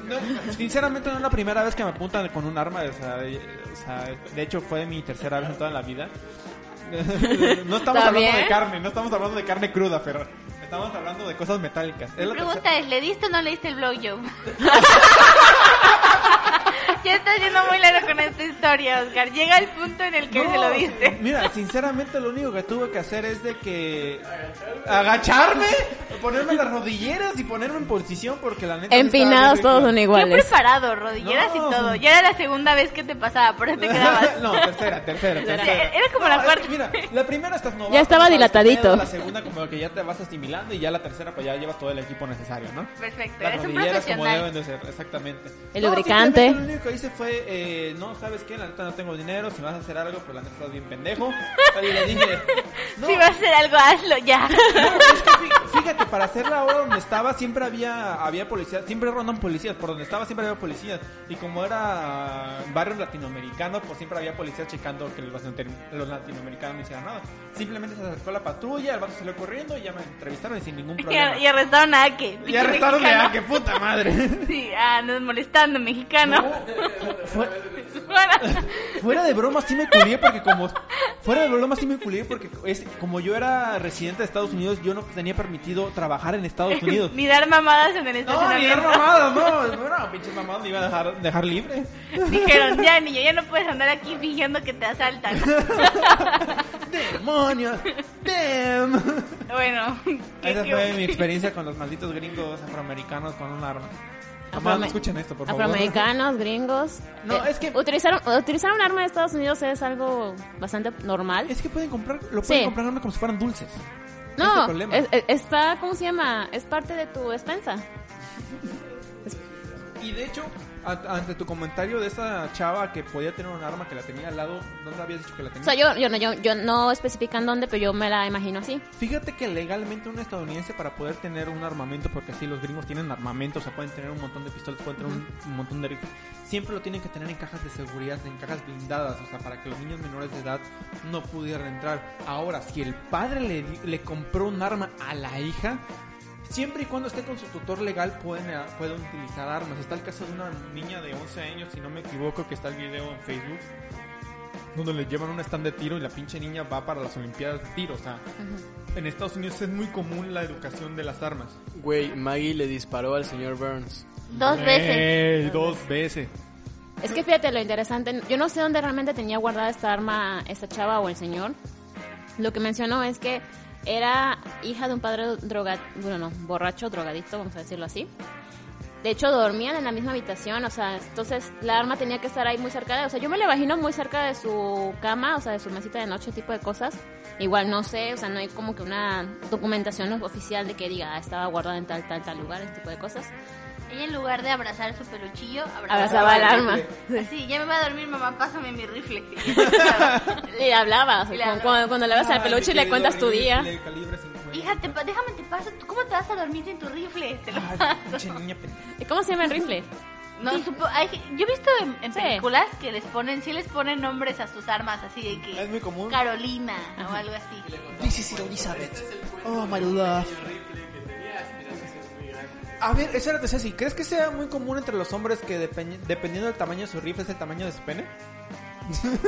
no, sinceramente no es la primera vez que me apuntan con un arma, o sea, de, o sea, de hecho fue mi tercera vez en toda la vida. No estamos ¿Está hablando bien? de carne, no estamos hablando de carne cruda, pero estamos hablando de cosas metálicas. Es la pregunta tercera- es, ¿le diste o no le diste el blowjob? ya está yendo muy largo con esta historia, Oscar. Llega el punto en el que No, se lo diste. Mira, sinceramente lo único que tuve que hacer es de que agacharme, ponerme las rodilleras y ponerme en posición porque la neta Empinados todos son iguales. preparado, rodilleras No. y todo. Ya era la segunda vez que te pasaba, por eso te quedabas. no, tercera, tercera, Tercera. Era como la es cuarta. que mira, la primera estás novato, Ya estaba no dilatadito. pedo, La segunda como que ya te vas asimilando y ya la tercera pues ya llevas todo el equipo necesario, ¿no? Perfecto, Las eres un rodilleras como profesional. deben de ser, exactamente. El No, lubricante. Lo único que hice fue, eh, no, ¿sabes qué? La neta no tengo dinero, si vas a hacer algo, pues la neta estás bien pendejo. Y le dije, no, Si vas a hacer algo, hazlo ya. no, es que fí- fíjate, para hacer la hora donde estaba siempre había había policías, siempre rondan policías, por donde estaba siempre había policías. Y como era barrio latinoamericano, pues siempre había policías checando que los, latino- los latinoamericanos no hicieran nada. Simplemente se acercó la patrulla, el vato salió corriendo y ya me entrevistaron y sin ningún problema. y arrestaron a Ake. Y arrestaron ah, qué puta madre. Sí, ah, nos molestando, mexicano. Bueno, fuera de broma sí me culié porque como fuera de broma sí me culié porque es como yo era residente de Estados Unidos, yo no tenía permitido trabajar en Estados Unidos. ni dar mamadas en el No, ni estacionamiento. dar mamadas, no, no, pinches mamadas me iba a dejar, dejar libre. Dijeron, ya niño, ya no puedes andar aquí fingiendo que te asaltan. ¡Demonios! ¡Damn! bueno, ¿qué- Esa qué- fue mi experiencia con los malditos gringos afroamericanos con un arma. Jamás no Afroame- escuchen esto, por favor. Afroamericanos, gringos. No, Eh, es que- Utilizar, utilizar un arma de Estados Unidos es algo bastante normal. Es que pueden comprar, lo pueden Sí. comprar arma como si fueran dulces. Ese es no, es- es- está, ¿cómo se llama? Es parte de tu despensa. Y de hecho, ante tu comentario de esa chava que podía tener un arma que la tenía al lado, ¿dónde habías dicho que la tenía? O sea, yo, yo, no, yo, yo no especifican dónde, pero yo me la imagino así. Fíjate que legalmente un estadounidense para poder tener un armamento, porque así los gringos tienen armamento, o sea, pueden tener un montón de pistolas, pueden tener un, un montón de rifles, siempre lo tienen que tener en cajas de seguridad, en cajas blindadas, o sea, para que los niños menores de edad no pudieran entrar. Ahora, si el padre le, le compró un arma a la hija, siempre y cuando esté con su tutor legal pueden, eh, pueden utilizar armas. Está el caso de una niña de 11 años, si no me equivoco, que está el video en Facebook. Donde le llevan un stand de tiro y la pinche niña va para las Olimpiadas de tiro. O sea, en Estados Unidos es muy común la educación de las armas. Güey, Maggie le disparó al señor Burns. Dos veces. Ey, dos veces. Es que fíjate lo interesante, yo no sé dónde realmente tenía guardada esta arma esta chava o el señor. Lo que mencionó es que era hija de un padre droga, bueno, no, borracho, drogadicto, vamos a decirlo así. De hecho, dormían en la misma habitación, o sea, entonces la arma tenía que estar ahí muy cerca de, o sea, yo me la imagino muy cerca de su cama, o sea, de su mesita de noche, tipo de cosas. Igual no sé, o sea, no hay como que una documentación oficial de que diga, ah, estaba guardada en tal, tal, tal lugar, ese tipo de cosas. Ella en lugar de abrazar su peluchillo, Abrazaba el arma. Así, ya me va a dormir, mamá, pásame mi rifle. Le hablaba, o sea, Y le cuando, hablaba. cuando, cuando le vas al peluche y le cuentas tu día. Hija, te, déjame te paso. ¿Cómo te vas a dormir sin tu rifle? Te lo paso. ¿Y cómo se llama el rifle? No, supo- hay- yo he visto en, en Sí. películas que les ponen, sí les ponen nombres a sus armas, así de que Es muy común. Carolina o algo así. This is Elizabeth. Oh, my love. A ver, espérate, Ceci, ¿crees que sea muy común entre los hombres que depe- dependiendo del tamaño de su rifle es el tamaño de su pene?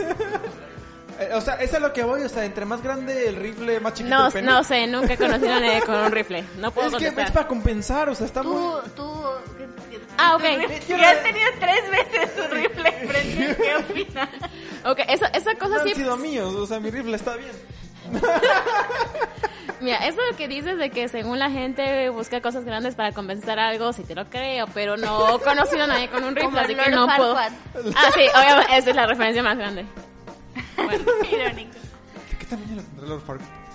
Eh, o sea, eso es lo que voy, o sea, entre más grande el rifle, más chiquito No, el pene. no sé, nunca he conocido a nadie con un rifle. No puedo es que es para compensar, o sea, está Tú, muy... tú... que- Ah, ok. Que has tenido tres veces tu rifle frente. ¿Qué opinas? Ok, esa, esa No cosa han sí. sido míos, o sea, mi rifle está bien. Mira, eso lo que dices de que según la gente busca cosas grandes para compensar algo, sí te lo creo, pero no he conocido a nadie con un rifle, así que no puedo. Ah, sí, obviamente, esa es la referencia más grande. Irónico. ¿Qué, qué tamaño tendrá Lord Farquaad?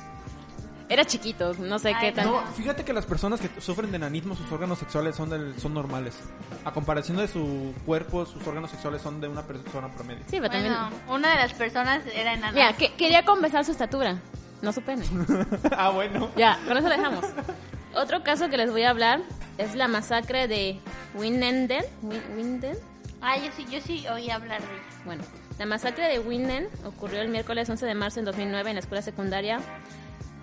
Era chiquito, no sé Ay, qué tan. No, fíjate que las personas que sufren de enanismo, sus órganos sexuales son del, son normales. A comparación de su cuerpo, sus órganos sexuales son de una persona promedio. Sí, pero también. Bueno, una de las personas era enana. Mira, que- quería compensar su estatura, no su pene. ah, bueno. Ya, con eso lo dejamos. Otro caso que les voy a hablar es la masacre de Winnenden. Win- Winden. Ah, yo sí, yo sí oí hablar de ella. Bueno, la masacre de Winnen ocurrió el miércoles 11 de marzo en 2009 en la escuela secundaria.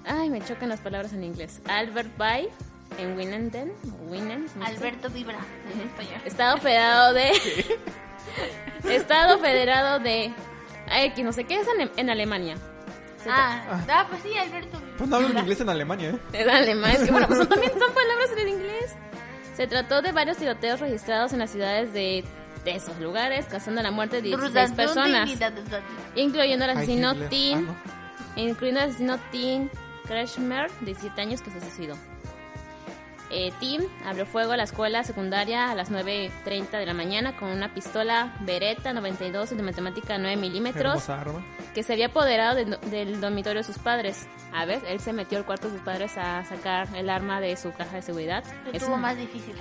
Ay, me chocan las palabras en inglés. Albert Bay en Winnenden. Winnen, no sé. Alberto Vibra, en español. Estado federado de. Estado federado de. Ay, que no sé qué es en, en Alemania. Se Ah, ah, pues sí, Alberto Vibra. Pues no hablan inglés en Alemania, ¿eh? Es alemán. Es que bueno, pues son- también son palabras en el inglés. Se trató de varios tiroteos registrados en las ciudades de, de esos lugares, causando la muerte de 16 personas, incluyendo el asesino Ah, incluyendo el asesino Tim Kretschmer, de 17 años, que se suicidó. Eh, Tim abrió fuego a la escuela secundaria a las 9.30 de la mañana con una pistola Beretta 92 de matemática 9 no. milímetros que se había apoderado del- del dormitorio de sus padres. A ver, él se metió al cuarto de sus padres a sacar el arma de su caja de seguridad. Lo Es tuvo un- más difícil.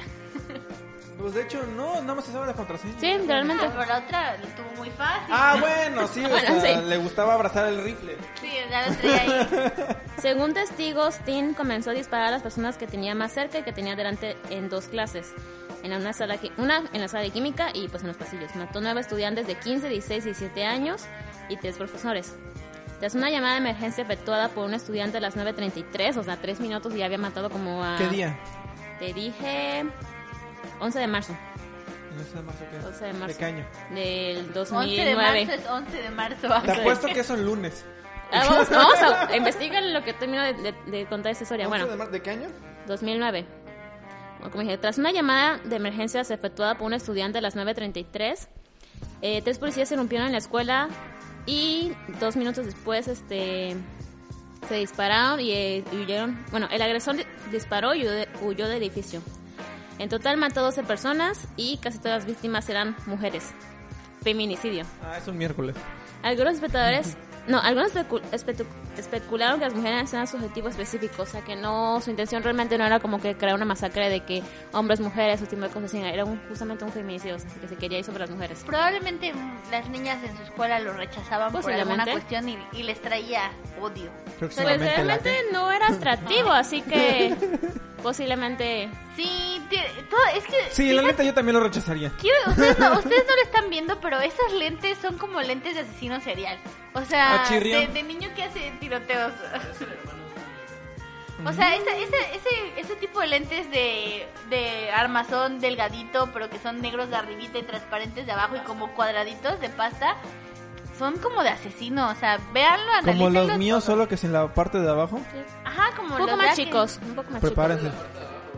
Pues de hecho, no, nada más se sabe la contraseña. Sí, realmente. Ah, pero la otra lo tuvo muy fácil. Ah, bueno, sí, o Bueno, sea, sí. le gustaba abrazar el rifle. Sí, ya lo traía ahí. Según testigos, Tim comenzó a disparar a las personas que tenía más cerca y que tenía delante en dos clases. En una sala, una en la sala de química y pues en los pasillos. Mató nueve estudiantes de 15, 16 y 17 años y tres profesores. Tras una llamada de emergencia efectuada por un estudiante a las 9.33, o sea, tres minutos y ya había matado como a... ¿Qué día? Te dije 11 de marzo. No sé más o qué. 11 de marzo. ¿De qué año? Del 11 de 2009. marzo es 11 de marzo. Te apuesto que son lunes. Ah, vamos, vamos a investigar lo que termino de, de- de contar esta historia. 11 Bueno, de, mar- ¿de qué año? 2009. Bueno, como dije, tras una llamada de emergencia efectuada por un estudiante a las 9.33, eh, tres policías irrumpieron en la escuela y dos minutos después este, se dispararon y, eh, y huyeron. Bueno, el agresor di- disparó y huyó, de- huyó del edificio. En total mató 12 personas y casi todas las víctimas eran mujeres. Feminicidio. Ah, es un miércoles. Algunos espectadores, no, algunos especu- especularon que las mujeres eran su objetivo específico, o sea que no, su intención realmente no era como que crear una masacre de que hombres, mujeres, ese tipo de cosas, sino era un- justamente un feminicidio, o sea, que se quería ir sobre las mujeres. Probablemente las niñas en su escuela lo rechazaban por alguna cuestión y, y les traía odio. Que Pues realmente no era atractivo, así que posiblemente... Sí, todo, es que... Sí, la neta yo también lo rechazaría. Quiero, ustedes, no, ustedes no lo están viendo, pero esos lentes son como lentes de asesino serial. O sea, Ah, de, de niño que hace tiroteos. O sea, ese, ese, ese, ese tipo de lentes de, de armazón delgadito, pero que son negros de arribita y transparentes de abajo y como cuadraditos de pasta, son como de asesino. O sea, véanlo, Como los míos, todo. solo que sin la parte de abajo. Ajá, como Un poco los más de chicos, un poco más Prepárense. chicos.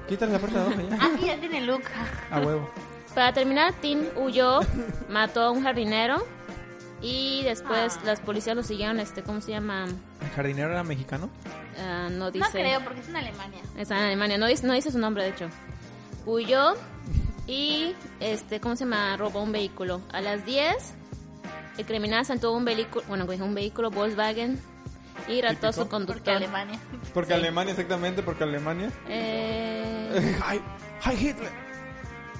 Quítale la parte de abajo ya. Ah, sí, ya tiene look. A huevo. Para terminar, Tim huyó, mató a un jardinero y después Ah. las policías lo siguieron, este, ¿cómo se llama? ¿El jardinero era mexicano? Ah, no dice... No creo, porque es en Alemania. Está en Alemania, no dice, no dice su nombre de hecho. Huyó y, este, ¿cómo se llama? Robó un vehículo. A las 10, el criminal sentó un vehículo, bueno, cogió un vehículo Volkswagen y rató a su Típico. Porque conductor. Alemania. Porque Alemania, exactamente, porque Alemania. Eh, ¡Ay! ¡Ay, Hitler!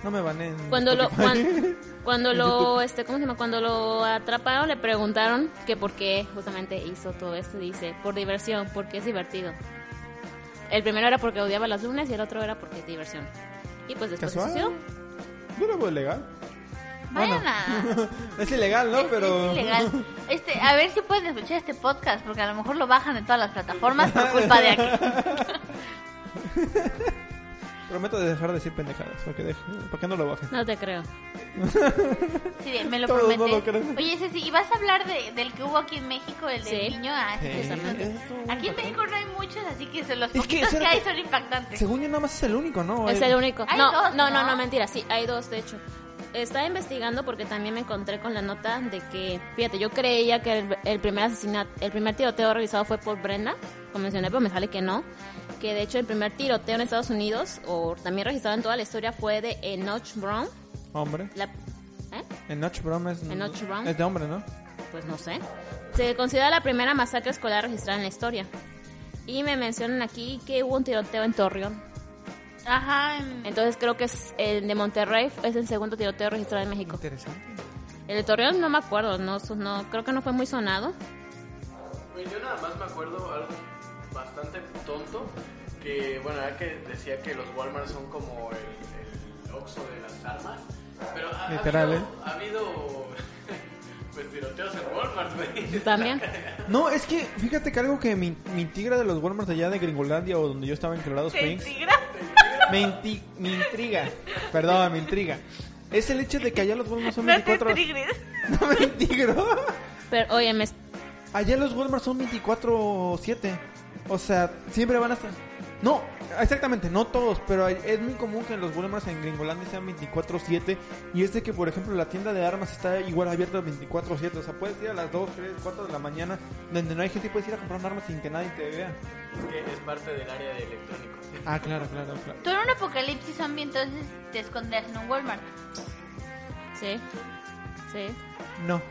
No me van en. cuando lo cuando lo este cómo se llama cuando lo atraparon le preguntaron que por qué justamente hizo todo esto dice por diversión porque es divertido el primero era porque odiaba las lunes y el otro era porque es diversión y pues después se Casual. suicidó. No era muy legal. Vayan a... Es ilegal, ¿no? Es- Pero. Es ilegal. Este, a ver si pueden escuchar este podcast, porque a lo mejor lo bajan de todas las plataformas por culpa de aquí. Prometo de dejar de decir pendejadas. Deje, para que no lo bajen. no te creo Sí, me lo Todos no lo creen. Oye, ese sí, ¿y vas a hablar de, del que hubo aquí en México, el del Sí. niño? Ah, sí, Sí. Aquí en México no hay muchos, así que son los Es que poquitos que, hay son impactantes. Según yo nada más es el único, ¿no? Es el único. Hay No, dos, no, no, ¿no? no, mentira. Sí, hay dos, de hecho. Estaba investigando porque también me encontré con la nota de que, fíjate, yo creía que el, el primer asesinato, el primer tiroteo realizado fue por Brenda, como mencioné, pero me sale que no. Que de hecho el primer tiroteo en Estados Unidos, o también registrado en toda la historia, fue de Enoch Brown. Hombre. La, ¿eh? El Notch Brown es... Enoch Brown. Es de hombre, ¿no? Pues no sé. Se considera la primera masacre escolar registrada en la historia. Y me mencionan aquí que hubo un tiroteo en Torreón. Ajá. en- Entonces creo que es el de Monterrey es el segundo tiroteo registrado en México. Interesante. El de Torreón no me acuerdo, no, no creo que no fue muy sonado. Pues yo nada más me acuerdo algo bastante tonto, que bueno, era que decía que los Walmart son como el, el Oxxo de las armas, pero ha, ha Literal, habido, ¿eh? ha habido pues tiroteos en Walmart, güey. También. No, es que fíjate que algo que me, me intriga de los Walmart allá de Gringolandia o donde yo estaba en Colorado ¿Te Springs, tigra? me, inti- me intriga, perdón, me intriga, es el hecho de que allá los Walmart son No te 24 trigres. No me intigro. Pero oye, me, Allá los Walmart son 24-7. O sea, siempre van a estar. No, exactamente, no todos, pero hay- es muy común que los Walmart en Gringolandia sean 24-7. Y es de que, por ejemplo, la tienda de armas está igual abierta 24-7. O sea, puedes ir a las 2, 3, 4 de la mañana, donde no hay gente, y puedes ir a comprar un arma sin que nadie te vea. Es que es parte del área de electrónicos. Ah, claro, claro, claro. Tú en un apocalipsis zombie, entonces te esconderías en un Walmart. sí, sí. No,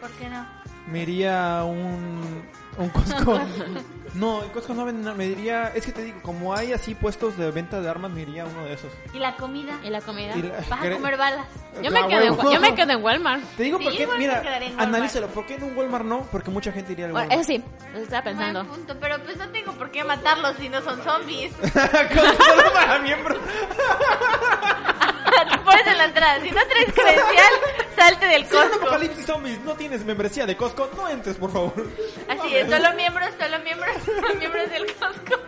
¿Por qué no? me iría a un. Un Costco. no, en Costco no venden nada, me diría. Es que te digo, como hay así puestos de venta de armas, me iría a uno de esos. ¿Y la comida? ¿Y la comida? Y la- Vas a comer balas. Yo me, Ah, quedo en, yo me quedo en Walmart. Te digo Sí, porque, mira, analízalo. ¿Por qué en un Walmart no? Porque mucha gente iría al Bueno, Walmart. eso sí, eso estaba pensando. Buen punto, pero pues no tengo por qué matarlos si no son zombies. Con- Solo para miembros. Te pones en la entrada. Si no traes credencial, salte del Si es Costco. Apocalipsis Zombies, no tienes membresía de Costco, no entres, por favor. Así es, solo miembros, solo miembros, miembros del Costco.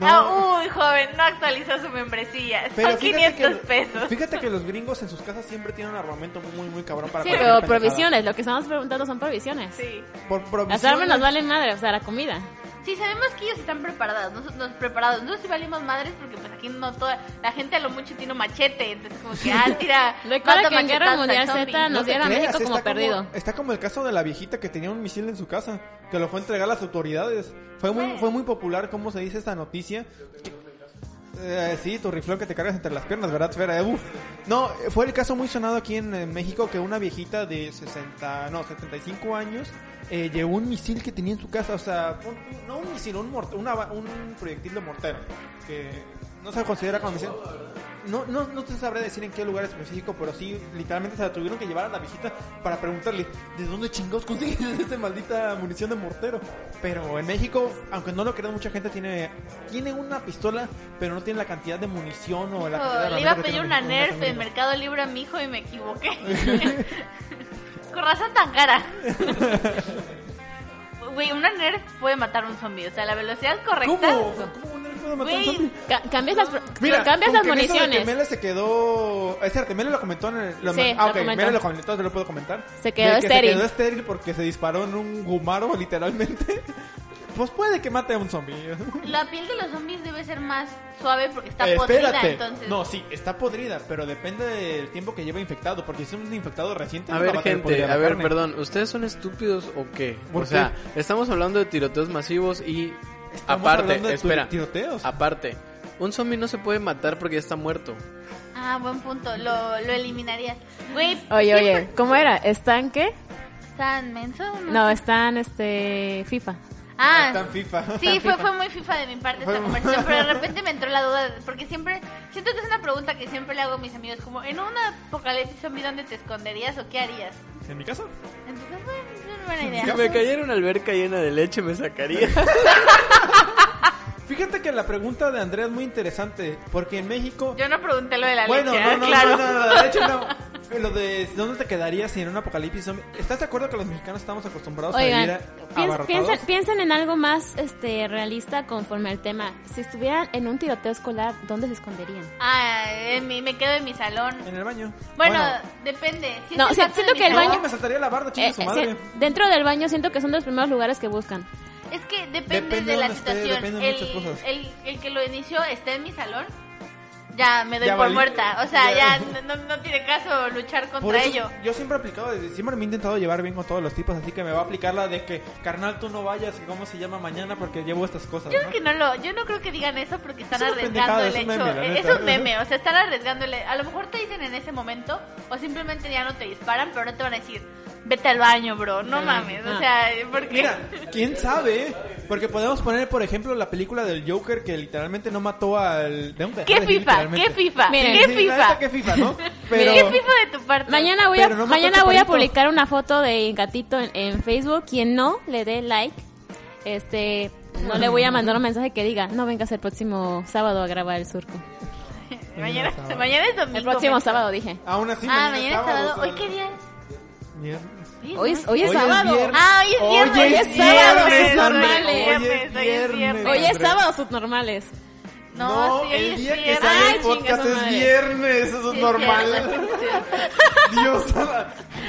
No. Ah, uy, joven, no actualizó su membresía. Son 500 que, pesos. Fíjate que los gringos en sus casas siempre tienen un armamento muy, muy cabrón para Sí, pero provisiones, lo que estamos preguntando son provisiones. Sí. Por Las provisiones. armas nos valen madre, o sea, la comida. Sí, sabemos que ellos están preparados, nosotros preparados. Nosotros sí valimos madres porque pues aquí no toda la gente a lo mucho tiene un machete, entonces como que ah, tira Recuerda que en Guerra Mundial. Z nos dieron a México como está perdido. Está como el caso de la viejita que tenía un misil en su casa, que lo fue a entregar a las autoridades. Fue muy, fue muy popular, ¿cómo se dice esta noticia? Que- eh, sí, tu riflón que te cargas entre las piernas, ¿verdad, Esfera? Uf. No, fue el caso muy sonado aquí en, México que una viejita de 60, no, 75 años eh, llevó un misil que tenía en su casa, o sea, no un misil, un, mort- una un proyectil de mortero, que no se considera como misil. No, no, no te sabré decir en qué lugar específico, pero sí, literalmente se la tuvieron que llevar a la viejita para preguntarle, ¿de dónde chingados consigues esta maldita munición de mortero? Pero en México, aunque no lo crean, mucha gente tiene, tiene una pistola, pero no tiene la cantidad de munición o la Hijo, cantidad de le iba a pedir una Nerf en. Mercado Libre a mi hijo y me equivoqué. Con razón tan cara. Güey, una Nerf puede matar a un zombie. O sea, la velocidad correcta. ¿Cómo? ¿Cómo matar a zombie? Ca- cambias las, Mira, cambias las municiones. Mele se quedó... Es cierto, Mele lo comentó en el... Lo Sí, ah, lo ok. Mele lo comentó, te lo puedo comentar. Se quedó que estéril. Se quedó estéril porque se disparó en un gumaro, literalmente. Pues puede que mate a un zombie. La piel de los zombies debe ser más suave porque está Eh, podrida. espérate. Entonces, No, sí, está podrida, pero depende del tiempo que lleva infectado. Porque si es un infectado reciente, A no ver, va gente, la a ver, carne. perdón, ¿ustedes son estúpidos o qué? ¿Por O sea, estamos hablando de tiroteos masivos y Estamos aparte, de espera, tiroteos. aparte, un zombie no se puede matar porque ya está muerto. Ah, buen punto. Lo, lo eliminarías. Güey, Oye, siempre- oye, ¿cómo era? ¿Están qué? ¿Están menso? No, están este FIFA. Ah, Está en FIFA. Sí, fue, fue muy FIFA de mi parte esta conversación, pero de repente me entró la duda, porque siempre, siento que es una pregunta que siempre le hago a mis amigos, como, en una apocalipsis zombie, ¿dónde te esconderías o qué harías? ¿En mi casa? Entonces, bueno, es una buena idea. Si me cayera una alberca llena de leche me sacaría. Fíjate que la pregunta de Andrea es muy interesante. Porque en México... Yo no pregunté lo de la Bueno, leche, no, ah, no, claro. no, no, no, de hecho no. Lo de ¿dónde te quedarías si en un apocalipsis zombie? ¿Estás de acuerdo que los mexicanos estamos acostumbrados a vivir Oigan, a- piens- abarrotados? piensen, piensen en algo más este realista conforme al tema. Si estuvieran en un tiroteo escolar, ¿dónde se esconderían? Ah, en mi- me quedo en mi salón. En el baño. Bueno, depende. Si No, si- siento de que el No, baño- me saltaría la barda, chingue Eh, su eh, madre. sí, dentro del baño siento que son de los primeros lugares que buscan. Es que depende, Depende de la esté, situación. depende de muchas el, cosas. el, el que lo inició está en mi salón. Ya me doy Ya por valí- muerta. O sea, ya- ya no, no tiene caso luchar contra Por eso ello. yo siempre he aplicado, siempre me he intentado llevar bien con todos los tipos, así que me va a aplicar la de que, carnal, tú no vayas, ¿cómo se llama mañana? Porque llevo estas cosas, Yo ¿no? creo que no lo, yo no creo que digan eso porque están Es arriesgando el es hecho. meme, es un meme, o sea, están arriesgando el A lo mejor te dicen en ese momento o simplemente ya no te disparan, pero no te van a decir, vete al baño, bro. No mames, o sea, porque Mira, quién sabe, porque podemos poner, por ejemplo, la película del Joker que literalmente no mató al... ¿Qué FIFA? ¿Qué FIFA? Miren, ¿Qué Sí, FIFA? ¿Qué FIFA, no? Pero... ¿Qué FIFA de tu parte? Mañana voy a, no mañana voy a publicar una foto de gatito en, en Facebook. Quien no le dé like, este, no le voy a mandar un mensaje que diga, no vengas el próximo sábado a grabar el surco. Mañana, mañana es domingo. El próximo sábado dije. Aún así, Ah, mañana es sábado. ¿Hoy qué día es? Hoy es, hoy es Hoy es sábado. viernes. Ah, hoy es Hoy viernes. es Hoy es sábado, viernes, sus André. normales. Hoy es es viernes. Hoy es sábado subnormales. No, sí, hoy el es día que viernes. sale Ay, el podcast es viernes, eso es Sí, normal. cierto. Dios,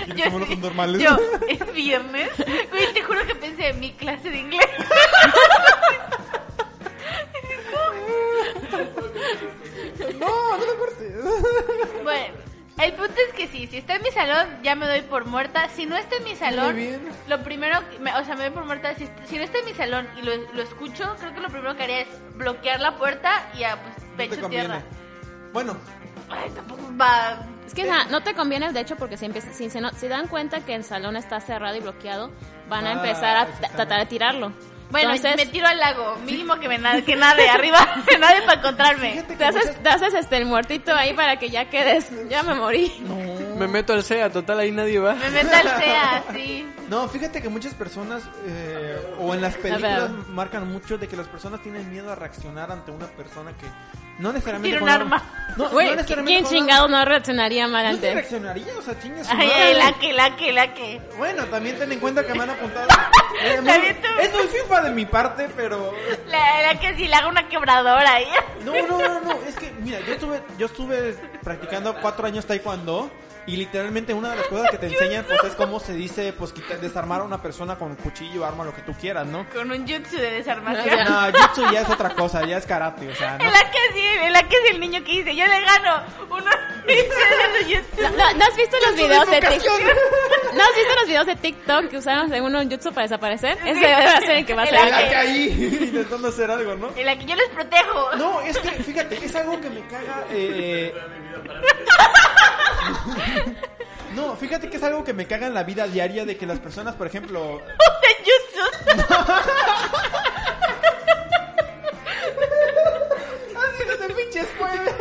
¿quiénes Yo, somos los subnormales? yo, es viernes. Güey, te juro que pensé en mi clase de inglés. No, no lo cortes. Bueno, el punto es que sí, si está en mi salón, ya me doy por muerta. Si no está en mi salón, lo primero, que- me- o sea, me doy por muerta. Si, si no está en mi salón y lo, lo escucho, creo que lo primero que haría es bloquear la puerta y a pues, No pecho conviene. tierra. Bueno, Ay, tampoco va. Es que o sea, no te conviene, de hecho, porque si, empieza- si, se no- si dan cuenta que el salón está cerrado y bloqueado, van a Ah, empezar a tratar de tirarlo. Bueno, Entonces, me tiro al lago. Mínimo que me nade, que nade arriba, que nade para encontrarme. te haces, te haces este, el muertito ahí para que ya quedes. Ya me morí. Me meto al SEA, total ahí nadie va. Me meto al SEA, sí. No, fíjate que muchas personas, eh, o en las películas, marcan mucho de que las personas tienen miedo a reaccionar ante una persona que no necesariamente... Tiene un arma. No, Güey, no necesariamente ¿quién chingado no reaccionaría mal arma. No reaccionaría, o sea, chingue su Ay, ay, la que, la que, la que. Bueno, también ten en cuenta que me han apuntado. Eh, muy- es muy FIFA de mi parte, pero La, la que si le hago una quebradora ahí. no, no, no, no. Es que mira, yo estuve, yo estuve practicando cuatro años taekwondo y literalmente una de las cosas que te enseñan pues es cómo se dice pues quitar- desarmar a una persona con cuchillo, arma, lo que tú quieras, ¿no? Con un jutsu de desarmación. No, jutsu ya es otra cosa, ya es karate, o sea, no. En la que sí, en la que es el niño que dice, yo le gano. Uno dice jutsu. ¿No, no has visto los videos de. TikTok? ¿No has visto los videos de TikTok que usaron según un jutsu para desaparecer? Ese debe ser el que va a ser. En la que- que ahí intentando hacer algo, ¿no? En la que yo les protejo. No, es que, fíjate, es algo que me caga. Eh... No, fíjate que es algo que me caga en la vida diaria de que las personas, por ejemplo, haciendo ese pinche spoiler.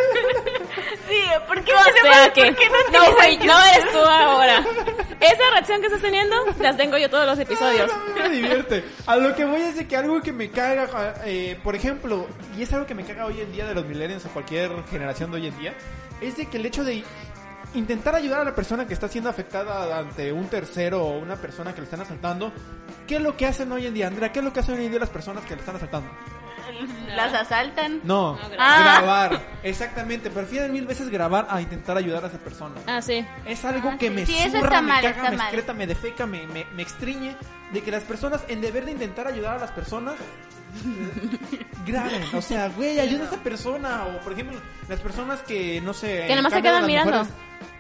Sí, ¿por qué O sea ¿por que qué no, no, güey, no eres tú ahora. Esa reacción que estás teniendo, las tengo yo todos los episodios. No, no, me divierte. A lo que voy es de que algo que me caga, eh, por ejemplo, y es algo que me caga hoy en día de los millennials o cualquier generación de hoy en día, es de que el hecho de intentar ayudar a la persona que está siendo afectada ante un tercero o una persona que le están asaltando, ¿qué es lo que hacen hoy en día, Andrea? ¿Qué es lo que hacen hoy en día las personas que le están asaltando? Las asaltan. No, No, grabar. grabar. Exactamente, prefieren mil veces grabar a intentar ayudar a esa persona. Ah, sí. Es algo Ah, que sí. me Sí, está me mal, caga, me mal. excreta, me defeca, me, me, me extriñe de que las personas, en deber de intentar ayudar a las personas, graben. O sea, güey, ayuda a esa persona. O, por ejemplo, las personas que, no sé... Que nomás se quedan mirando. mujeres-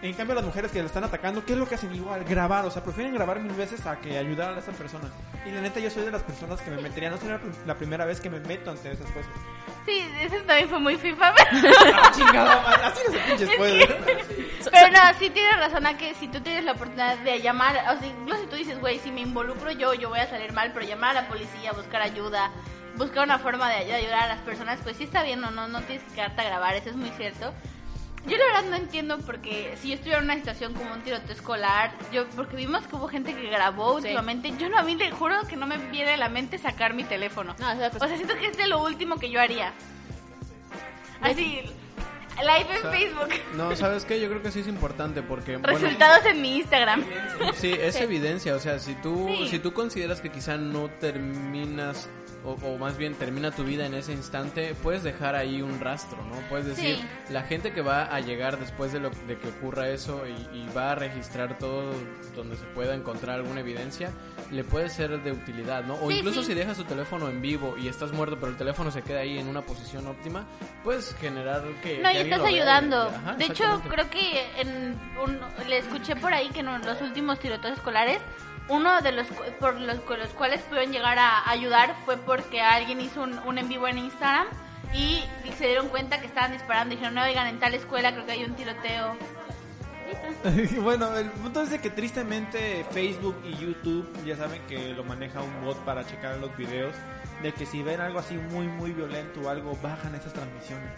en cambio, las mujeres que le están atacando, ¿qué es lo que hacen? Igual, grabar. O sea, prefieren grabar mil veces a que ayudar a esa persona. Y la neta, yo soy de las personas que me metería. No será la primera vez que me meto ante esas cosas. Sí, eso también fue muy FIFA. ¡Ah, chingada! madre! Así no se pinche spoiler. Pero no, sí tienes razón a que si tú tienes la oportunidad de llamar, o sea, incluso si tú dices, güey, si me involucro yo, yo voy a salir mal, pero llamar a la policía, buscar ayuda, buscar una forma de ay- ayudar a las personas, pues sí está bien, no, no, no tienes que quedarte a grabar, eso es muy cierto. Yo la verdad no entiendo porque si yo estuviera en una situación como un tiroteo escolar, yo porque vimos que hubo gente que grabó Sí. últimamente, yo no a mí te juro que no me viene a la mente sacar mi teléfono. No, o sea, pues- O sea, siento que es de lo último que yo haría. Así, Live en O sea, Facebook. No, ¿sabes qué? Yo creo que sí es importante porque... bueno, Resultados en mi Instagram. Sí, es evidencia, o sea, si tú, Sí. si tú consideras que quizá no terminas, o, o más bien termina tu vida en ese instante, puedes dejar ahí un rastro, ¿no? Puedes decir, Sí. la gente que va a llegar después de, lo, de que ocurra eso y, y va a registrar todo donde se pueda encontrar alguna evidencia, le puede ser de utilidad, ¿no? O Sí, incluso sí. si dejas tu teléfono en vivo y estás muerto, pero el teléfono se queda ahí en una posición óptima, puedes generar que... No, y estás ayudando. Ajá, de hecho, creo que en un- le escuché por ahí que en los últimos tiroteos escolares, uno de los por los, los cuales pudieron llegar a ayudar fue porque alguien hizo un, un en vivo en Instagram y se dieron cuenta que estaban disparando y dijeron, no, oigan, en tal escuela creo que hay un tiroteo. bueno, el punto es de que tristemente Facebook y YouTube ya saben que lo maneja un bot para checar los videos. De que si ven algo así muy, muy violento o algo, bajan esas transmisiones.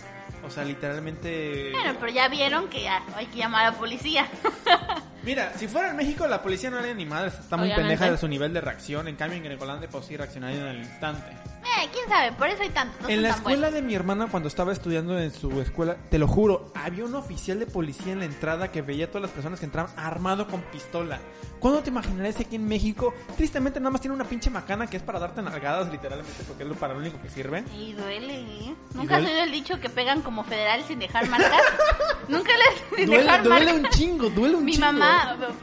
O sea, literalmente. Bueno, pero ya vieron que ya hay que llamar a la policía. Mira, si fuera en México, la policía no haría ni madres. Está muy Obviamente. pendeja de su nivel de reacción. En cambio, en Grecolandia, pues sí reaccionarían en el instante. eh, quién sabe, por eso hay tantos. no en son la tan escuela buenos. de mi hermana, cuando estaba estudiando en su escuela, te lo juro, había un oficial de policía en la entrada que veía a todas las personas que entraban armado con pistola. ¿Cuándo te imaginarás que aquí en México, tristemente nada más tiene una pinche macana que es para darte nalgadas, literalmente, porque es lo para lo único que sirve? Y duele, ¿eh? ¿Nunca has duele? oído el dicho que pegan como federal sin dejar marcas? Nunca les sin Duele, dejar duele marcas. un chingo, duele un Mi chingo. mamá,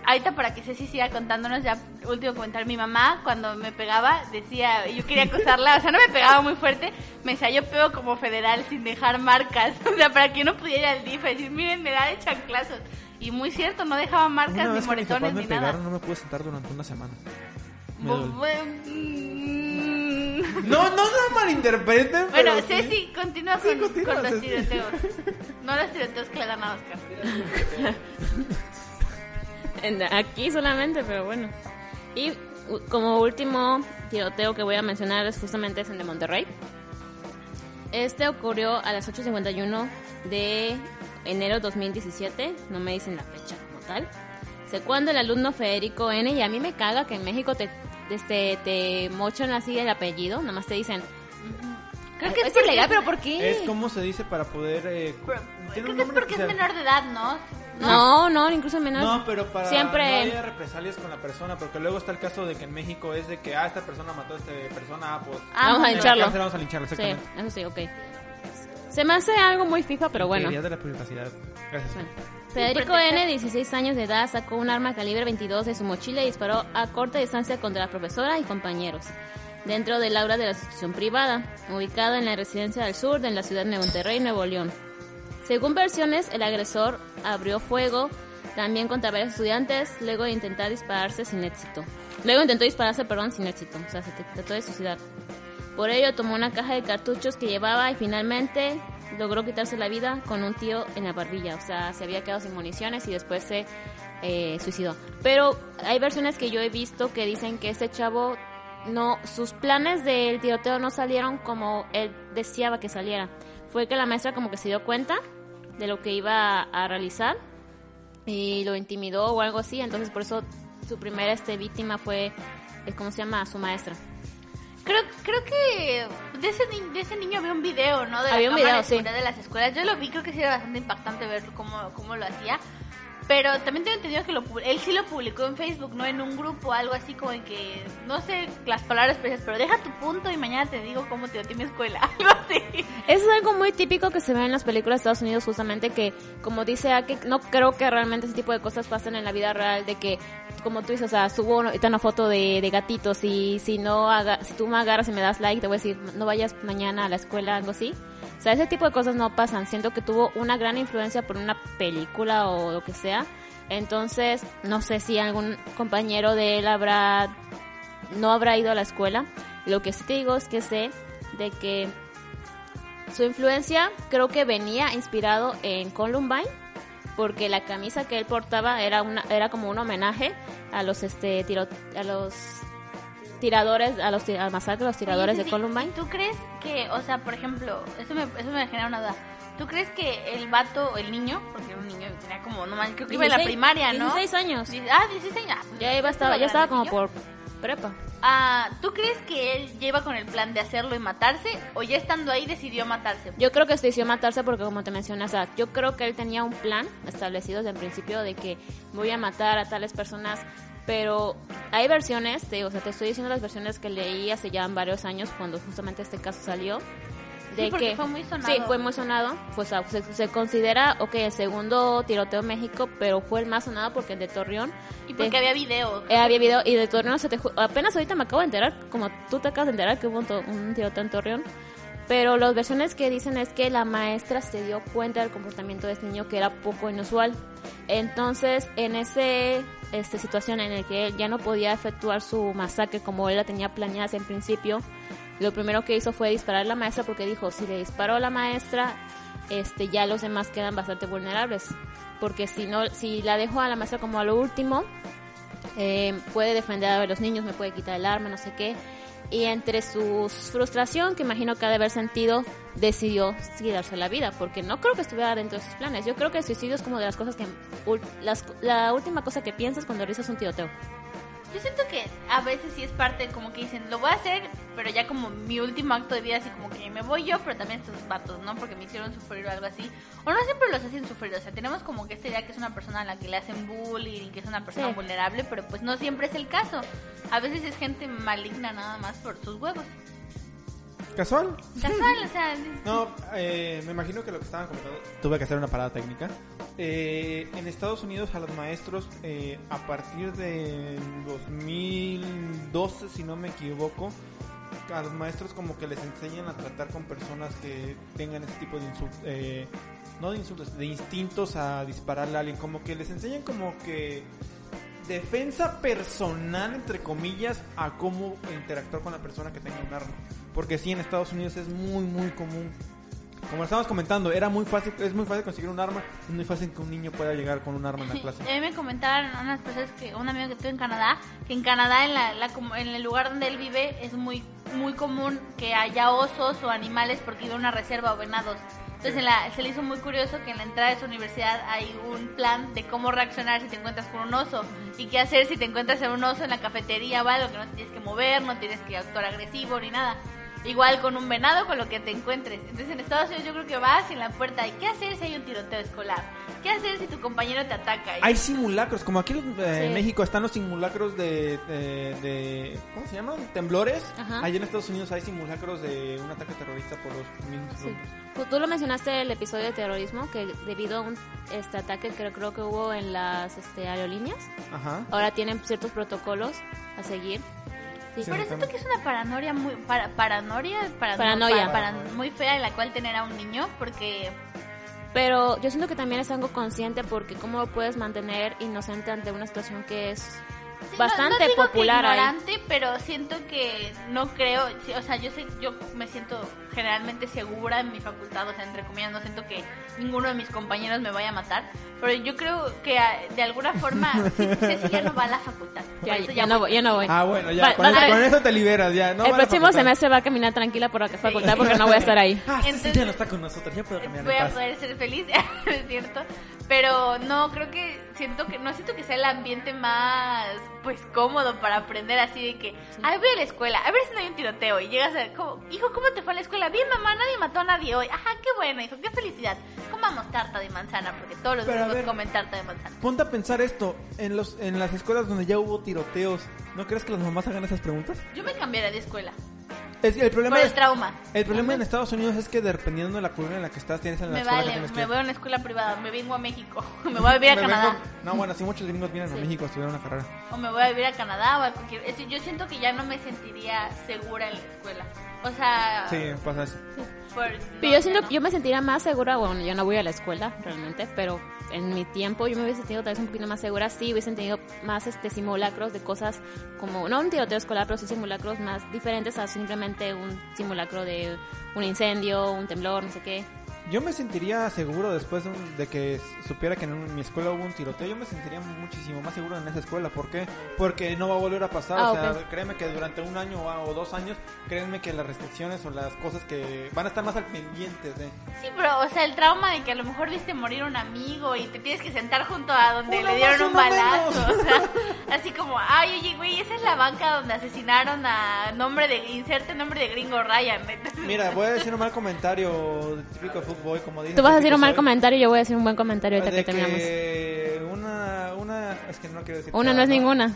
ahorita para que Ceci siga contándonos, ya último comentar, mi mamá cuando me pegaba decía, yo quería acosarla, o sea, no me pegaba muy fuerte, me decía, yo pego como federal sin dejar marcas, o sea, para que yo no pudiera ir al DIF y decir, miren, me da de chanclazos. Y muy cierto, no dejaba marcas Una ni moretones me ni pegaron, nada. no me pude sentar durante una semana. Me bu- mm. No, no se malinterpreten, Bueno, pero sí. Ceci, continúa Sí, con, continúa, con los tiroteos. No los tiroteos que le dan a Oscar. En- aquí solamente, pero bueno. Y como último tiroteo que voy a mencionar es justamente es el de Monterrey. Este ocurrió a las 8.51 de enero 2017, no me dicen la fecha como tal. Sé cuando el alumno Federico N, y a mí me caga que en México te, este, te mochan así el apellido, nomás te dicen... Creo que es, es ilegal, pero ¿por qué? Es como se dice para poder... Eh, Creo que es porque es menor de edad, ¿no? No, no, incluso menos. No, pero para Siempre- no haya represalias con la persona, porque luego está el caso de que en México es de que, ah, esta persona mató a esta persona, ah, pues... Ah, Vamos a lincharlo. cárcel Vamos a lincharlo, Sí, eso sí, ok. Se me hace algo muy FIFA, pero bueno. De la privacidad. Gracias. Bueno. Federico N, 16 años de edad, sacó un arma calibre 22 de su mochila y disparó a corta distancia contra la profesora y compañeros, dentro del aula de la institución privada, ubicada en la residencia del sur de la ciudad de Monterrey, Nuevo León. Según versiones, el agresor abrió fuego también contra varios estudiantes, luego de intentar dispararse sin éxito. Luego intentó dispararse, perdón, sin éxito, o sea, se trató de suicidar. Por ello tomó una caja de cartuchos que llevaba y finalmente logró quitarse la vida con un tiro en la barbilla. O sea, se había quedado sin municiones y después se eh, suicidó. Pero hay versiones que yo he visto que dicen que este chavo no, sus planes del tiroteo no salieron como él deseaba que saliera. Fue que la maestra como que se dio cuenta de lo que iba a realizar y lo intimidó o algo así. Entonces por eso su primera este víctima fue, eh, ¿cómo se llama? Su maestra. Creo, creo que de ese, ni- de ese niño había un video, ¿no? De la Había un cámara video, de sí. de las escuelas. Yo lo vi, creo que sí era bastante impactante ver cómo, cómo lo hacía. Pero también tengo entendido que lo, él sí lo publicó en Facebook, ¿no? En un grupo, algo así como en que, no sé las palabras precisas, pero deja tu punto y mañana te digo cómo te mi escuela. Algo así. Eso es algo muy típico que se ve en las películas de Estados Unidos, justamente que, como dice Ake, no creo que realmente ese tipo de cosas pasen en la vida real, de que, como tú dices, o sea, subo una, foto de, de gatitos y si no si tú me agarras y me das like, te voy a decir, no vayas mañana a la escuela, algo así. O sea, ese tipo de cosas no pasan. Siento que tuvo una gran influencia por una película o lo que sea. Entonces, no sé si algún compañero de él habrá, no habrá ido a la escuela. Lo que sí te digo es que sé de que su influencia creo que venía inspirado en Columbine porque la camisa que él portaba era una era como un homenaje a los este tiro, a los tiradores a los al masacre de los tiradores de Columbine. ¿y ¿Tú crees que, o sea, por ejemplo, eso me, eso me genera una duda. ¿Tú crees que el vato, el niño, porque era un niño, tenía como, no creo que iba en la 16 primaria, ¿no? 16 años. Ah, 16 años. ah, pues, Ya iba estaba ya estaba como por prepa. Ah, ¿Tú crees que él lleva con el plan de hacerlo y matarse? ¿O ya estando ahí decidió matarse? Yo creo que decidió matarse porque, como te mencionas, o sea, yo creo que él tenía un plan establecido desde el principio de que voy a matar a tales personas. Pero hay versiones, te, o sea, te estoy diciendo las versiones que leí hace ya varios años cuando justamente este caso salió. De Sí, que fue muy sonado. Sí, fue muy sonado. Pues, sea, se, se considera, ok, el segundo tiroteo en México, pero fue el más sonado porque el de Torreón. Y porque de- había video. eh, había video y de Torreón se te apenas ahorita me acabo de enterar, como tú te acabas de enterar que hubo un, un tiroteo en Torreón. Pero las versiones que dicen es que la maestra se dio cuenta del comportamiento de este niño que era poco inusual. Entonces, en ese este, situación en la que él ya no podía efectuar su masacre como él la tenía planeada en principio, lo primero que hizo fue disparar a la maestra porque dijo, si le disparo a la maestra, este, ya los demás quedan bastante vulnerables. Porque si no, si la dejo a la maestra como a lo último, eh, puede defender a los niños, me puede quitar el arma, no sé qué. Y entre su frustración, que imagino que ha de haber sentido, decidió quitarse la vida, porque no creo que estuviera dentro de sus planes. Yo creo que el suicidio es como de las cosas que... las- la última cosa que piensas cuando realizas un tiroteo. Yo siento que a veces sí es parte, como que dicen, lo voy a hacer, pero ya como mi último acto de vida, así como que me voy yo, pero también estos vatos, ¿no? Porque me hicieron sufrir o algo así. O no siempre los hacen sufrir, o sea, tenemos como que esta idea que es una persona a la que le hacen bullying y que es una persona Sí. vulnerable, pero pues no siempre es el caso. A veces es gente maligna nada más por sus huevos. ¿Casual? Casual, o sea, No, eh, me imagino que lo que estaban comentando. Tuve que hacer una parada técnica. Eh, en Estados Unidos a los maestros, eh, a partir de 2012, si no me equivoco, a los maestros como que les enseñan a tratar con personas que tengan ese tipo de insultos, no de insultos, de instintos a dispararle a alguien, como que les enseñan como que defensa personal, entre comillas, a cómo interactuar con la persona que tenga un arma. Porque sí, en Estados Unidos es muy, muy común. Como estábamos comentando, era muy fácil, es muy fácil conseguir un arma, es muy fácil que un niño pueda llegar con un arma en la clase. A mí me comentaron unas personas que un amigo que tuve en Canadá, que en Canadá en la, la en el lugar donde él vive es muy muy común que haya osos o animales porque vive una reserva o venados. Entonces en la- se le hizo muy curioso que en la entrada de su universidad hay un plan de cómo reaccionar si te encuentras con un oso y qué hacer si te encuentras en un oso en la cafetería o algo que no tienes que mover, no tienes que actuar agresivo ni nada. Igual con un venado, con lo que te encuentres. Entonces en Estados Unidos yo creo que vas en la puerta y ¿qué hacer si hay un tiroteo escolar? ¿Qué hacer si tu compañero te ataca? Hay simulacros, como aquí eh, en. México están los simulacros de, de, de- ¿cómo se llaman? Temblores. Ajá. Allá en Estados Unidos hay simulacros de un ataque terrorista por los mismos Sí. grupos. Tú- Tú lo mencionaste el episodio de terrorismo, que debido a un este ataque que creo que hubo en las este, aerolíneas, Ajá. ahora tienen ciertos protocolos a seguir. Sí. Pero siento que es una paranoia muy para, paranoia, parano- Paranoia. pa- para- muy fea en la cual tener a un niño porque Pero yo siento que también es algo consciente porque cómo lo puedes mantener inocente ante una situación que es sí, bastante no, digo que popular ahí. pero siento que no creo, o sea, yo sé yo me siento generalmente segura en mi facultad, o sea, entre comillas, no siento que ninguno de mis compañeros me vaya a matar, pero yo creo que ah, de alguna forma sí, Ceci ya no va a la facultad. Ya, eso ya no voy, ya no voy. Ah, bueno, ya, Va- con, va- eso, a con eso te liberas, ya. No el a próximo semestre va a caminar tranquila por la facultad porque no voy a estar ahí. Ah, sí, Entonces- ya no está con nosotros, ya puedo cambiar voy en a paz. poder ser feliz, es cierto. Pero no, creo que siento que no siento que sea el ambiente más pues cómodo para aprender así de que, ay, voy a la escuela, a ver si no hay un tiroteo y llegas a, como, hijo, ¿cómo te fue a la escuela? Bien, mamá, nadie mató a nadie hoy. Ajá, qué bueno, hijo, qué felicidad. Comamos tarta de manzana porque todos los Pero a ver. comen tarta de manzana. Ponte a pensar esto, en los en las escuelas donde ya hubo tiroteos, ¿no crees que las mamás hagan esas preguntas? Yo me cambiaría de escuela Es que el problema por el es- trauma. el problema en Estados Unidos es que dependiendo de la cultura en la que estás, tienes en la Me escuela que vale, tienes me que voy a una escuela privada, me vengo a México, me voy a vivir a Me Canadá. vengo- No, bueno, sí muchos gringos vienen a. México a estudiar una carrera. o me voy a vivir a Canadá o a cualquier... es decir, yo siento que ya no me sentiría segura en la escuela. O sea... Sí, pasa eso. por- Pero yo siento, yo me sentiría más segura, bueno, yo no voy a la escuela realmente, pero en mi tiempo yo me hubiese sentido tal vez un poquito más segura, sí hubiesen tenido más este simulacros de cosas como, no un tiroteo escolar, pero sí simulacros más diferentes a simplemente un simulacro de un incendio, un temblor, no sé qué. Yo me sentiría seguro después de, un- de que supiera que en mi escuela hubo un tiroteo. Yo me sentiría muchísimo más seguro en esa escuela. ¿Por qué? Porque no va a volver a pasar. Ah, o sea, ok. créeme que durante un año o dos años, créanme que las restricciones o las cosas que van a estar más al pendiente de. Sí, pero, o sea, el trauma de que a lo mejor viste morir un amigo y te tienes que sentar junto a donde le dieron un balazo. menos. O sea, así como, ay, oye, güey, esa es la banca donde asesinaron a nombre de, inserte nombre de gringo Ryan. Mira, voy a decir un mal comentario típico de fútbol, como dice. Tú vas a decir un mal comentario y yo voy a decir un buen comentario ahorita De que terminamos. que una, una, es que no quiero decir. Una no nada, es ninguna.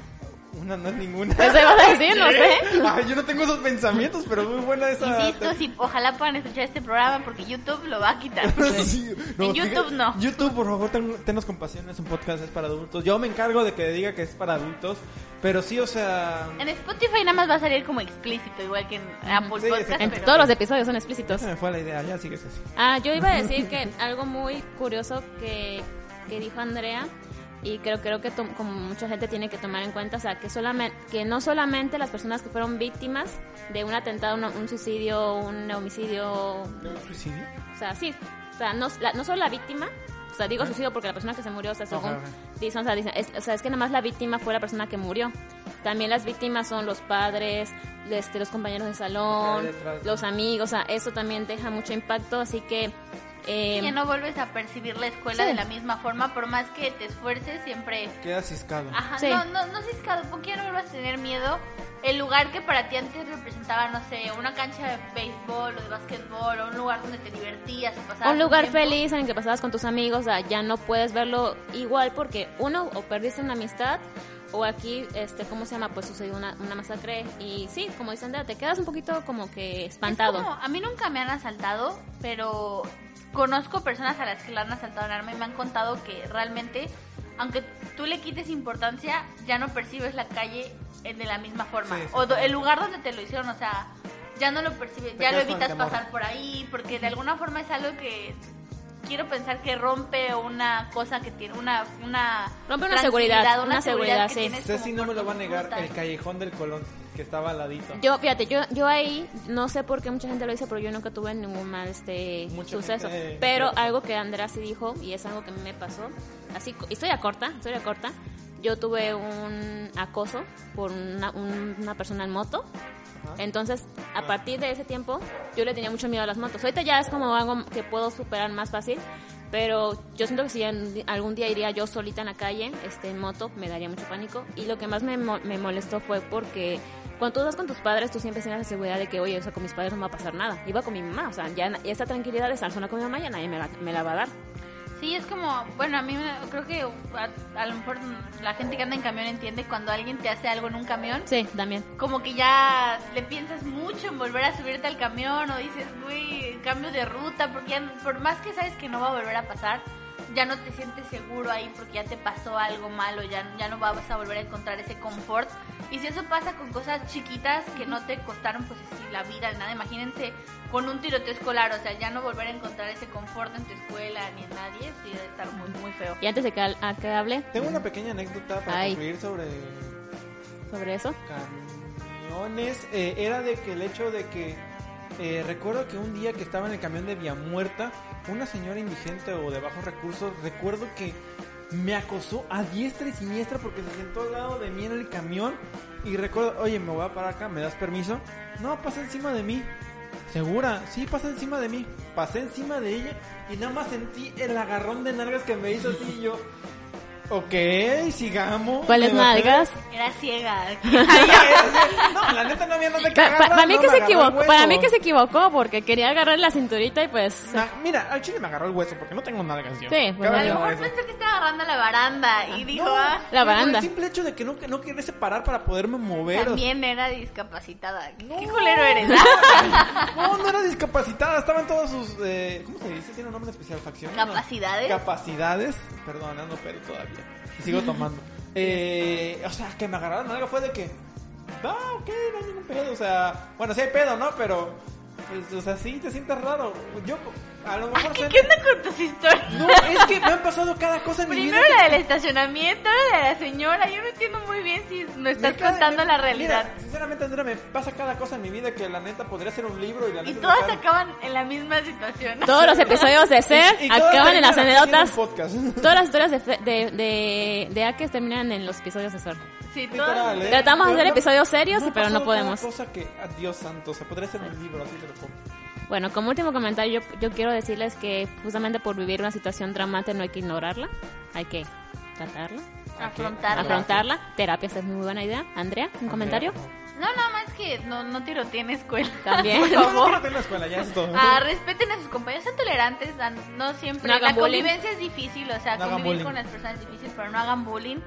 Una no es ninguna. Eso ibas a decir, no sé. Ay, yo no tengo esos pensamientos, pero muy buena esa. Insisto, si ojalá puedan escuchar este programa porque YouTube lo va a quitar. Sí, En fíjate- YouTube no. YouTube, por favor, ten, tenos compasión, es un podcast, es para adultos. Yo me encargo de que diga que es para adultos, pero sí, o sea... En Spotify nada más va a salir como explícito, igual que en Apple Sí, Podcast. En pero- todos los episodios son explícitos. Se me fue la idea, ya sigues así. Ah, yo iba a decir que algo muy curioso que, que dijo Andrea y creo creo que como mucha gente tiene que tomar en cuenta, o sea, que solamente que no solamente las personas que fueron víctimas de un atentado, un, un suicidio, un homicidio, ¿Un suicidio? o sea, sí, o sea, no, la- no solo la víctima, o sea, digo suicidio porque la persona que se murió, o sea, según Ajá, ajá. dicen, o sea, dicen, es, o sea, es que nada más la víctima fue la persona que murió. También las víctimas son los padres, este, los compañeros de salón, los amigos, o sea, eso también deja mucho impacto, así que... eh, ya no vuelves a percibir la escuela Sí. de la misma forma, por más que te esfuerces, siempre... Queda ciscado. Ajá, Sí. no, no, no ciscado, porque ya no vuelvas a tener miedo. El lugar que para ti antes representaba, no sé, una cancha de béisbol o de básquetbol, o un lugar donde te divertías o pasabas un lugar tiempo. feliz en el que pasabas con tus amigos, o sea, ya no puedes verlo igual porque uno o perdiste una amistad o aquí, este, ¿cómo se llama? Pues sucedió una, una masacre y sí, como dicen, Andrea, te quedas un poquito como que espantado. Es como, a mí nunca me han asaltado, pero conozco personas a las que la han asaltado en arma y me han contado que realmente, aunque tú le quites importancia, ya no percibes la calle de la misma forma. Sí, o el lugar donde te lo hicieron, o sea, ya no lo percibes, ya lo evitas pasar por ahí, porque de alguna forma es algo que quiero pensar que rompe una cosa que tiene una una Rompe una seguridad, una seguridad, que sí. como no me lo va a negar, el callejón del Colón, que estaba al ladito. Yo, fíjate, yo, yo ahí, no sé por qué mucha gente lo dice, pero yo nunca tuve ningún mal este Mucha suceso. gente- pero claro. algo que Andrea sí dijo, y es algo que a mí me pasó, así, historia corta, historia corta, yo tuve un acoso por una, un- una persona en moto. Entonces, a partir de ese tiempo, yo le tenía mucho miedo a las motos. Ahorita ya es como algo que puedo superar más fácil, pero yo siento que si algún día iría yo solita en la calle, este, en moto, me daría mucho pánico. Y lo que más me, me molestó fue porque cuando tú vas con tus padres, tú siempre tienes la seguridad de que, oye, o sea, con mis padres no me va a pasar nada. Iba con mi mamá, o sea, ya esa tranquilidad de estar sola con mi mamá ya nadie me la, me la va a dar. Sí, es como, bueno, a mí creo que a, a lo mejor la gente que anda en camión entiende cuando alguien te hace algo en un camión, Sí, también. como que ya le piensas mucho en volver a subirte al camión o dices, güey, cambio de ruta, porque ya, por más que sabes que no va a volver a pasar, ya no te sientes seguro ahí porque ya te pasó algo malo, ya, ya no vas a volver a encontrar ese confort. Y si eso pasa con cosas chiquitas que no te costaron, pues así, la vida, nada, imagínense con un tiroteo escolar, o sea, ya no volver a encontrar ese confort en tu escuela ni en nadie, sí debe estar muy, muy feo. Y antes de que, al- a que hable Tengo una pequeña anécdota para Ay. concluir sobre sobre eso. camiones. Eh, era de que el hecho de que eh, recuerdo que un día que estaba en el camión de Vía Muerta, una señora indigente o de bajos recursos, recuerdo que me acosó a diestra y siniestra porque se sentó al lado de mí en el camión y recuerdo, oye, me voy a parar acá, ¿me das permiso? No, pasa encima de mí. ¿Segura? Sí, pasa encima de mí. Pasé encima de ella y nada más sentí el agarrón de nalgas que me hizo así y yo. Ok, sigamos. ¿Cuáles nalgas? Era ciega. No, la neta no había nada que Pa- agarrar, para mí no, que se equivocó, para mí que se equivocó porque quería agarrar la cinturita y pues Na- mira, al chile me agarró el hueso porque no tengo nalgas yo. Sí, pues, A lo mejor eso. pensó que estaba agarrando la baranda y dijo, No, ah, La por baranda. el simple hecho de que no, que no quería separar para poderme mover. o- también era discapacitada. ¿Qué, No. qué culero eres? No, no era discapacitada, estaba en todas sus. Eh, ¿Cómo se dice? Tiene un nombre especial, facción. No. ¿Capacidades? Capacidades. Perdón, ando pedo todavía. Sigo tomando. Eh, o sea, que me agarraron algo fue de que. Ah, ok, no hay ningún pedo. O sea, bueno, sí hay pedo, ¿no? Pero. Pues, o sea, sí te sientes raro. Yo, A lo mejor ¿Qué, qué onda con tus historias? No, es que me han pasado cada cosa en mi vida. Primero que- la del estacionamiento, la de la señora. Yo no entiendo muy bien si me estás Me cae- contando la mira, realidad. sinceramente, Andrea, me pasa cada cosa en mi vida que la neta podría ser un libro y la Y neta todas me cae- acaban en la misma situación. Todos los episodios de Ser Y- y todas acaban en las anécdotas. Todas las historias de, de, de, de Akes terminan en los episodios de Ser. Sí, todas. Literal, ¿eh? Tratamos de hacer no- episodios serios, no pero no cada podemos. cosa que, ah, Dios santo, o sea, podría ser un libro, así te lo pongo. Bueno, como último comentario, yo, yo quiero decirles que justamente por vivir una situación dramática no hay que ignorarla, hay que tratarla, Afrontarla. afrontarla. Terapia es muy buena idea. Andrea, ¿un comentario? No, nada más que no, no tiroteen escuela. También. Por No, no tener la escuela, ya es todo. Ah, respeten a sus compañeros, sean tolerantes, no siempre. No la bullying. convivencia es difícil, o sea, convivir bullying. con las personas es difícil, pero no hagan bullying.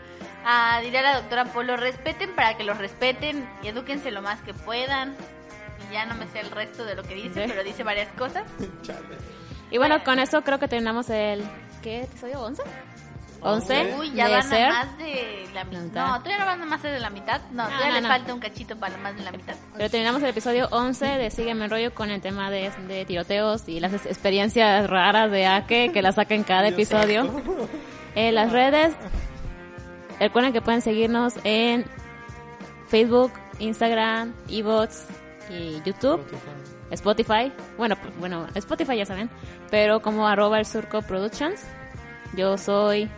Ah, diría la doctora Polo, respeten para que los respeten y edúquense lo más que puedan. Ya no me sé el resto de lo que dice, Sí. pero dice varias cosas. Y bueno, con eso creo que terminamos el... ¿Qué episodio? ¿11? 11 Uy, ya van Ser. a más de la mitad. No, todavía no van a más de la mitad. No, todavía no, le no. falta un cachito para más de la mitad. Pero terminamos el episodio 11 de Sígueme en rollo con el tema de, de tiroteos y las ex- experiencias raras de Ake que la saca en cada episodio. En las redes, recuerden que pueden seguirnos en Facebook, Instagram, Evox y YouTube, Spotify. Bueno, p- bueno, Spotify ya saben, pero como arroba el surco productions. Yo soy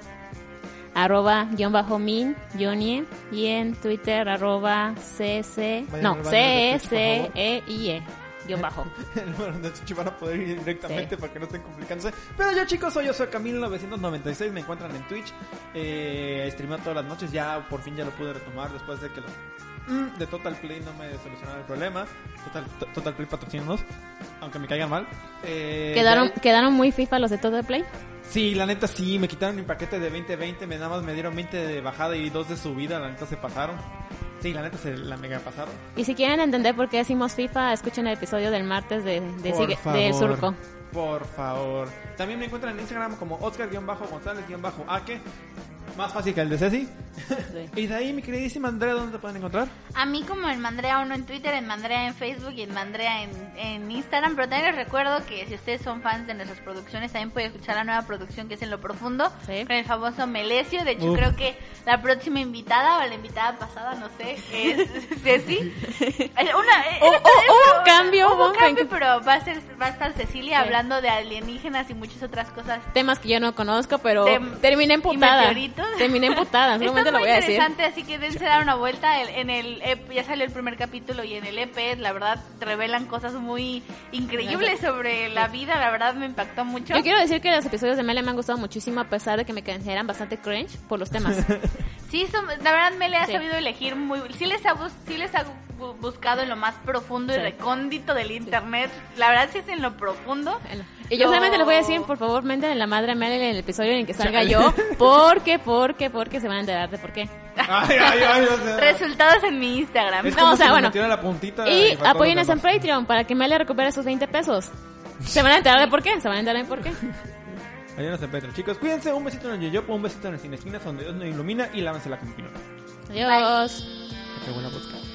arroba guion bajo min, Johnny, y en Twitter arroba cc, Vayan no, c por c e i e guion bajo. El número de Twitch van a poder ir directamente Sí. para que no estén complicándose. Pero yo, chicos, soy yo, soy Camilo996. Me encuentran en Twitch. Eh, streameo todas las noches. Ya por fin ya lo pude retomar después de que los mm, de Total Play no me solucionaron el problema. Total, to- Total Play patrocínanos. Aunque me caigan mal. Eh, Quedaron, quedaron muy FIFA los de Total Play. Sí, la neta sí, me quitaron mi paquete de 2020, me nada más me dieron 20 de bajada y 2 de subida, la neta se pasaron. Sí, la neta se la mega pasaron. Y si quieren entender por qué decimos FIFA, escuchen el episodio del martes de, de Sigue- favor, Surco. Por favor. También me encuentran en Instagram como Oscar-González-Ake. Más fácil que el de Ceci. y de ahí, mi queridísima Andrea, ¿dónde te pueden encontrar? A mí como en Mandrea1 en Twitter, en Mandrea en Facebook y en Mandrea en, en Instagram. Pero también les recuerdo que si ustedes son fans de nuestras producciones, también pueden escuchar la nueva producción que es En Lo Profundo. Sí. Con el famoso Melesio. De hecho, Uf. creo que la próxima invitada o la invitada pasada, no sé, es Ceci. Eh, Una, fue- un cambio, Hubo un cambio, pero va a, ser, va a estar Cecilia Sí. hablando de alienígenas y muchas otras cosas Temas que yo no conozco, pero Tem- terminé y emputada. meteoritos. Terminé emputada, solamente lo voy a decir. interesante, así que dense dar una vuelta. El- En el EP, ya salió el primer capítulo y en el EP, la verdad, revelan cosas muy increíbles sobre la vida. La verdad, me impactó mucho. Yo quiero decir que los episodios de Mele me han gustado muchísimo a pesar de que me generan bastante cringe por los temas. Sí, son- la verdad, me le ha Sí. sabido elegir muy. Sí les ha, sí les ha bu- buscado en lo más profundo Sí. y recóndito del internet. La verdad, sí es en lo profundo. Y yo Lo- solamente les voy a decir, por favor, menten en la madre a Mele en el episodio en el que salga yo. Porque, porque, porque se van a enterar de por qué. Ay, ay, ay, o sea, Resultados en mi Instagram. es No, o sea, si bueno. metiera la puntita Y apóyennos en. Patreon para que Mele recupere sus 20 pesos. Se van a enterar de por qué, se van a enterar de por qué. Ayúdenos en Patreon. Chicos, cuídense. Un besito en el yoyopo, un besito en el cine esquinas donde Dios nos ilumina y lávense la como pinota. Adiós. Qué buena podcast.